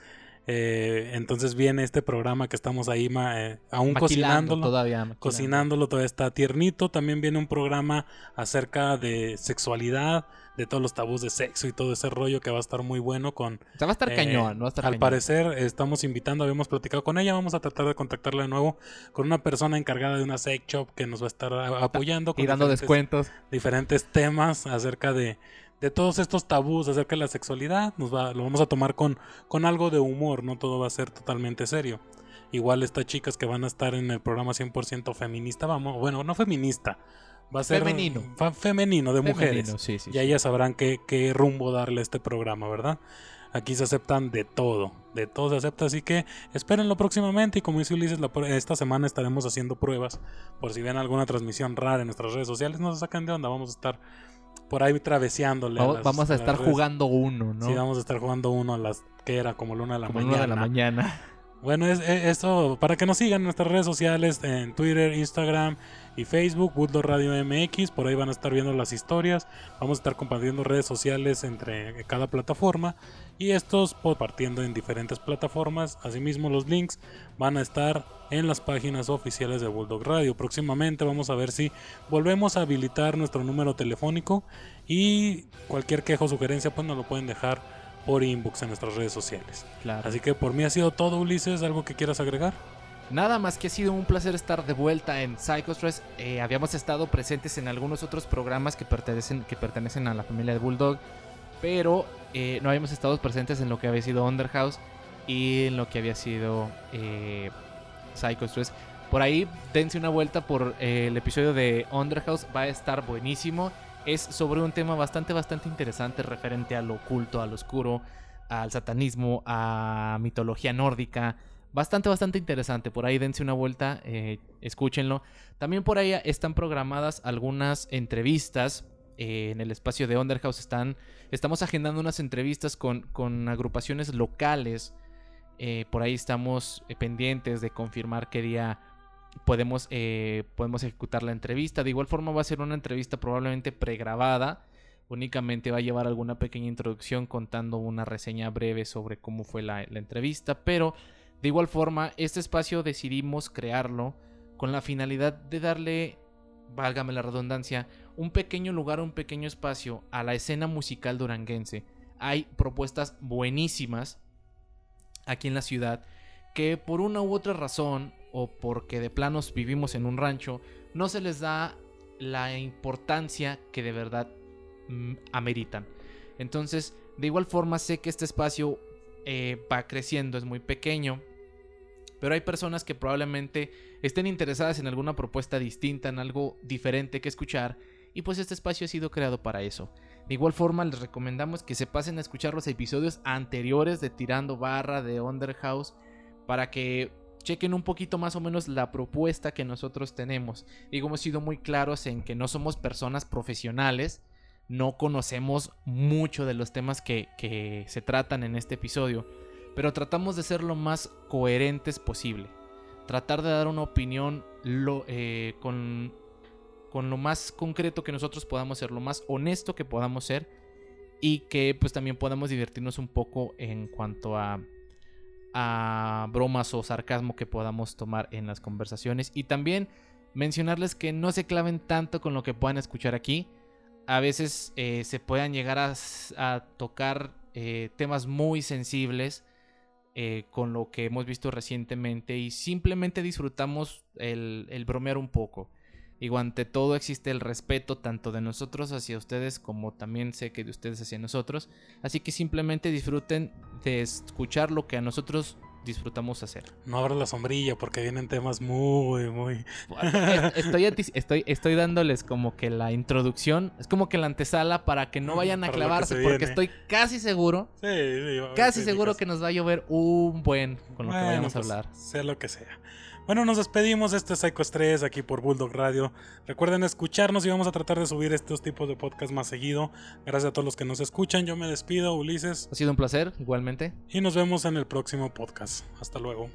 Eh, entonces viene este programa que estamos ahí ma- eh, aún Maquilando cocinándolo. todavía. maquilando. Cocinándolo todavía está tiernito. También viene un programa acerca de sexualidad, de todos los tabús de sexo y todo ese rollo que va a estar muy bueno con O sea, va a estar eh, cañón, va a estar al cañón. parecer estamos invitando, habíamos platicado con ella, vamos a tratar de contactarla de nuevo con una persona encargada de una sex shop que nos va a estar apoyando con Y dando descuentos. diferentes temas acerca de, de todos estos tabús acerca de la sexualidad. Nos va, lo vamos a tomar con, con algo de humor, no todo va a ser totalmente serio. Igual estas chicas que van a estar en el programa 100% feminista, vamos, bueno, no feminista, va a ser Femenino. femenino de mujeres. Femenino, sí, sí, Ya sí. ellas sabrán qué, qué rumbo darle a este programa, ¿verdad? Aquí se aceptan de todo, de todo se acepta, así que espérenlo próximamente y como dice Ulises, la esta semana estaremos haciendo pruebas por si ven alguna transmisión rara en nuestras redes sociales, no se sacan de onda, vamos a estar por ahí traveseándole. Vamos, las- vamos a estar jugando uno, ¿no? Sí, vamos a estar jugando uno a las que era como la una de la Como mañana. una de la mañana. Bueno, es, es- esto para que nos sigan en nuestras redes sociales, en Twitter, Instagram y Facebook, Bulldog Radio MX, por ahí van a estar viendo las historias, vamos a estar compartiendo redes sociales entre cada plataforma y estos compartiendo en diferentes plataformas, asimismo los links van a estar en las páginas oficiales de Bulldog Radio. Próximamente vamos a ver si volvemos a habilitar nuestro número telefónico y cualquier queja o sugerencia pues nos lo pueden dejar por inbox en nuestras redes sociales. Claro. Así que por mí ha sido todo, Ulises. ¿Algo que quieras agregar? Nada más que ha sido un placer estar de vuelta en Psychostress. Eh, habíamos estado presentes en algunos otros programas que pertenecen, que pertenecen a la familia de Bulldog, pero eh, no habíamos estado presentes en lo que había sido Underhouse y en lo que había sido eh, Psychostress. Por ahí dense una vuelta por eh, el episodio de Underhouse, va a estar buenísimo. Es sobre un tema bastante, bastante interesante referente al oculto, al oscuro, al satanismo, a mitología nórdica bastante, bastante interesante. Por ahí dense una vuelta, eh, escúchenlo. También por ahí están programadas algunas entrevistas. eh, en el espacio de Underhouse están, estamos agendando unas entrevistas con, con agrupaciones locales. Eh, por ahí estamos pendientes de confirmar qué día podemos, eh, podemos ejecutar la entrevista. De igual forma va a ser una entrevista probablemente pregrabada. Únicamente va a llevar alguna pequeña introducción contando una reseña breve sobre cómo fue la, la entrevista. Pero de igual forma, este espacio decidimos crearlo con la finalidad de darle, válgame la redundancia, un pequeño lugar, un pequeño espacio a la escena musical duranguense. Hay propuestas buenísimas aquí en la ciudad que por una u otra razón o porque de planos vivimos en un rancho, no se les da la importancia que de verdad mm, ameritan. Entonces, de igual forma sé que este espacio eh, va creciendo, es muy pequeño, pero hay personas que probablemente estén interesadas en alguna propuesta distinta, en algo diferente que escuchar, y pues este espacio ha sido creado para eso. De igual forma, les recomendamos que se pasen a escuchar los episodios anteriores de Tirando Barra, de Underhouse, para que chequen un poquito más o menos la propuesta que nosotros tenemos. Digo, hemos sido muy claros en que no somos personas profesionales, no conocemos mucho de los temas que, se tratan en este episodio, pero tratamos de ser lo más coherentes posible. Tratar de dar una opinión eh, con, con lo más concreto que nosotros podamos ser, lo más honesto que podamos ser y que pues también podamos divertirnos un poco en cuanto a, a bromas o sarcasmo que podamos tomar en las conversaciones y también mencionarles que no se claven tanto con lo que puedan escuchar aquí. A veces eh, se puedan llegar a, tocar eh, temas muy sensibles eh, con lo que hemos visto recientemente y simplemente disfrutamos el bromear un poco. Digo, ante todo existe el respeto tanto de nosotros hacia ustedes como también sé que de ustedes hacia nosotros. Así que simplemente disfruten de escuchar lo que a nosotros disfrutamos hacer. No abra la sombrilla porque vienen temas muy, muy... Estoy, estoy, estoy dándoles como que la introducción, es como que la antesala para que no vayan a clavarse se porque estoy casi seguro, Sí, casi seguro que nos va a llover un buen con lo que vayamos a pues, hablar. Sea lo que sea. Bueno, nos despedimos. Este es Psycho 3 aquí por Bulldog Radio. Recuerden escucharnos y vamos a tratar de subir estos tipos de podcast más seguido. Gracias a todos los que nos escuchan. Yo me despido, Ulises, Ha sido un placer, igualmente. y nos vemos en el próximo podcast. Hasta luego.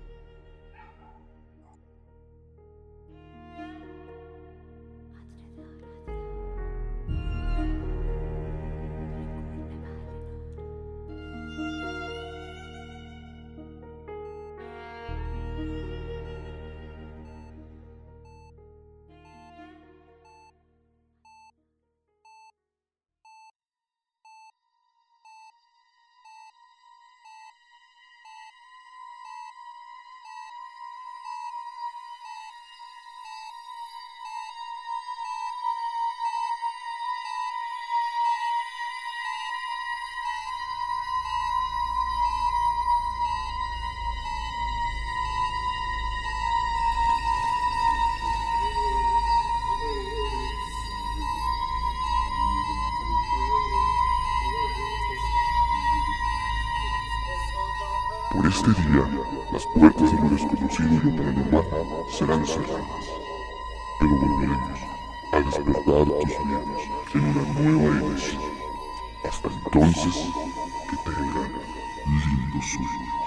Lo paranormal serán cerradas. Pero volveremos a despertar tus miedos en una nueva edición. Hasta entonces, que tengan lindo sueño.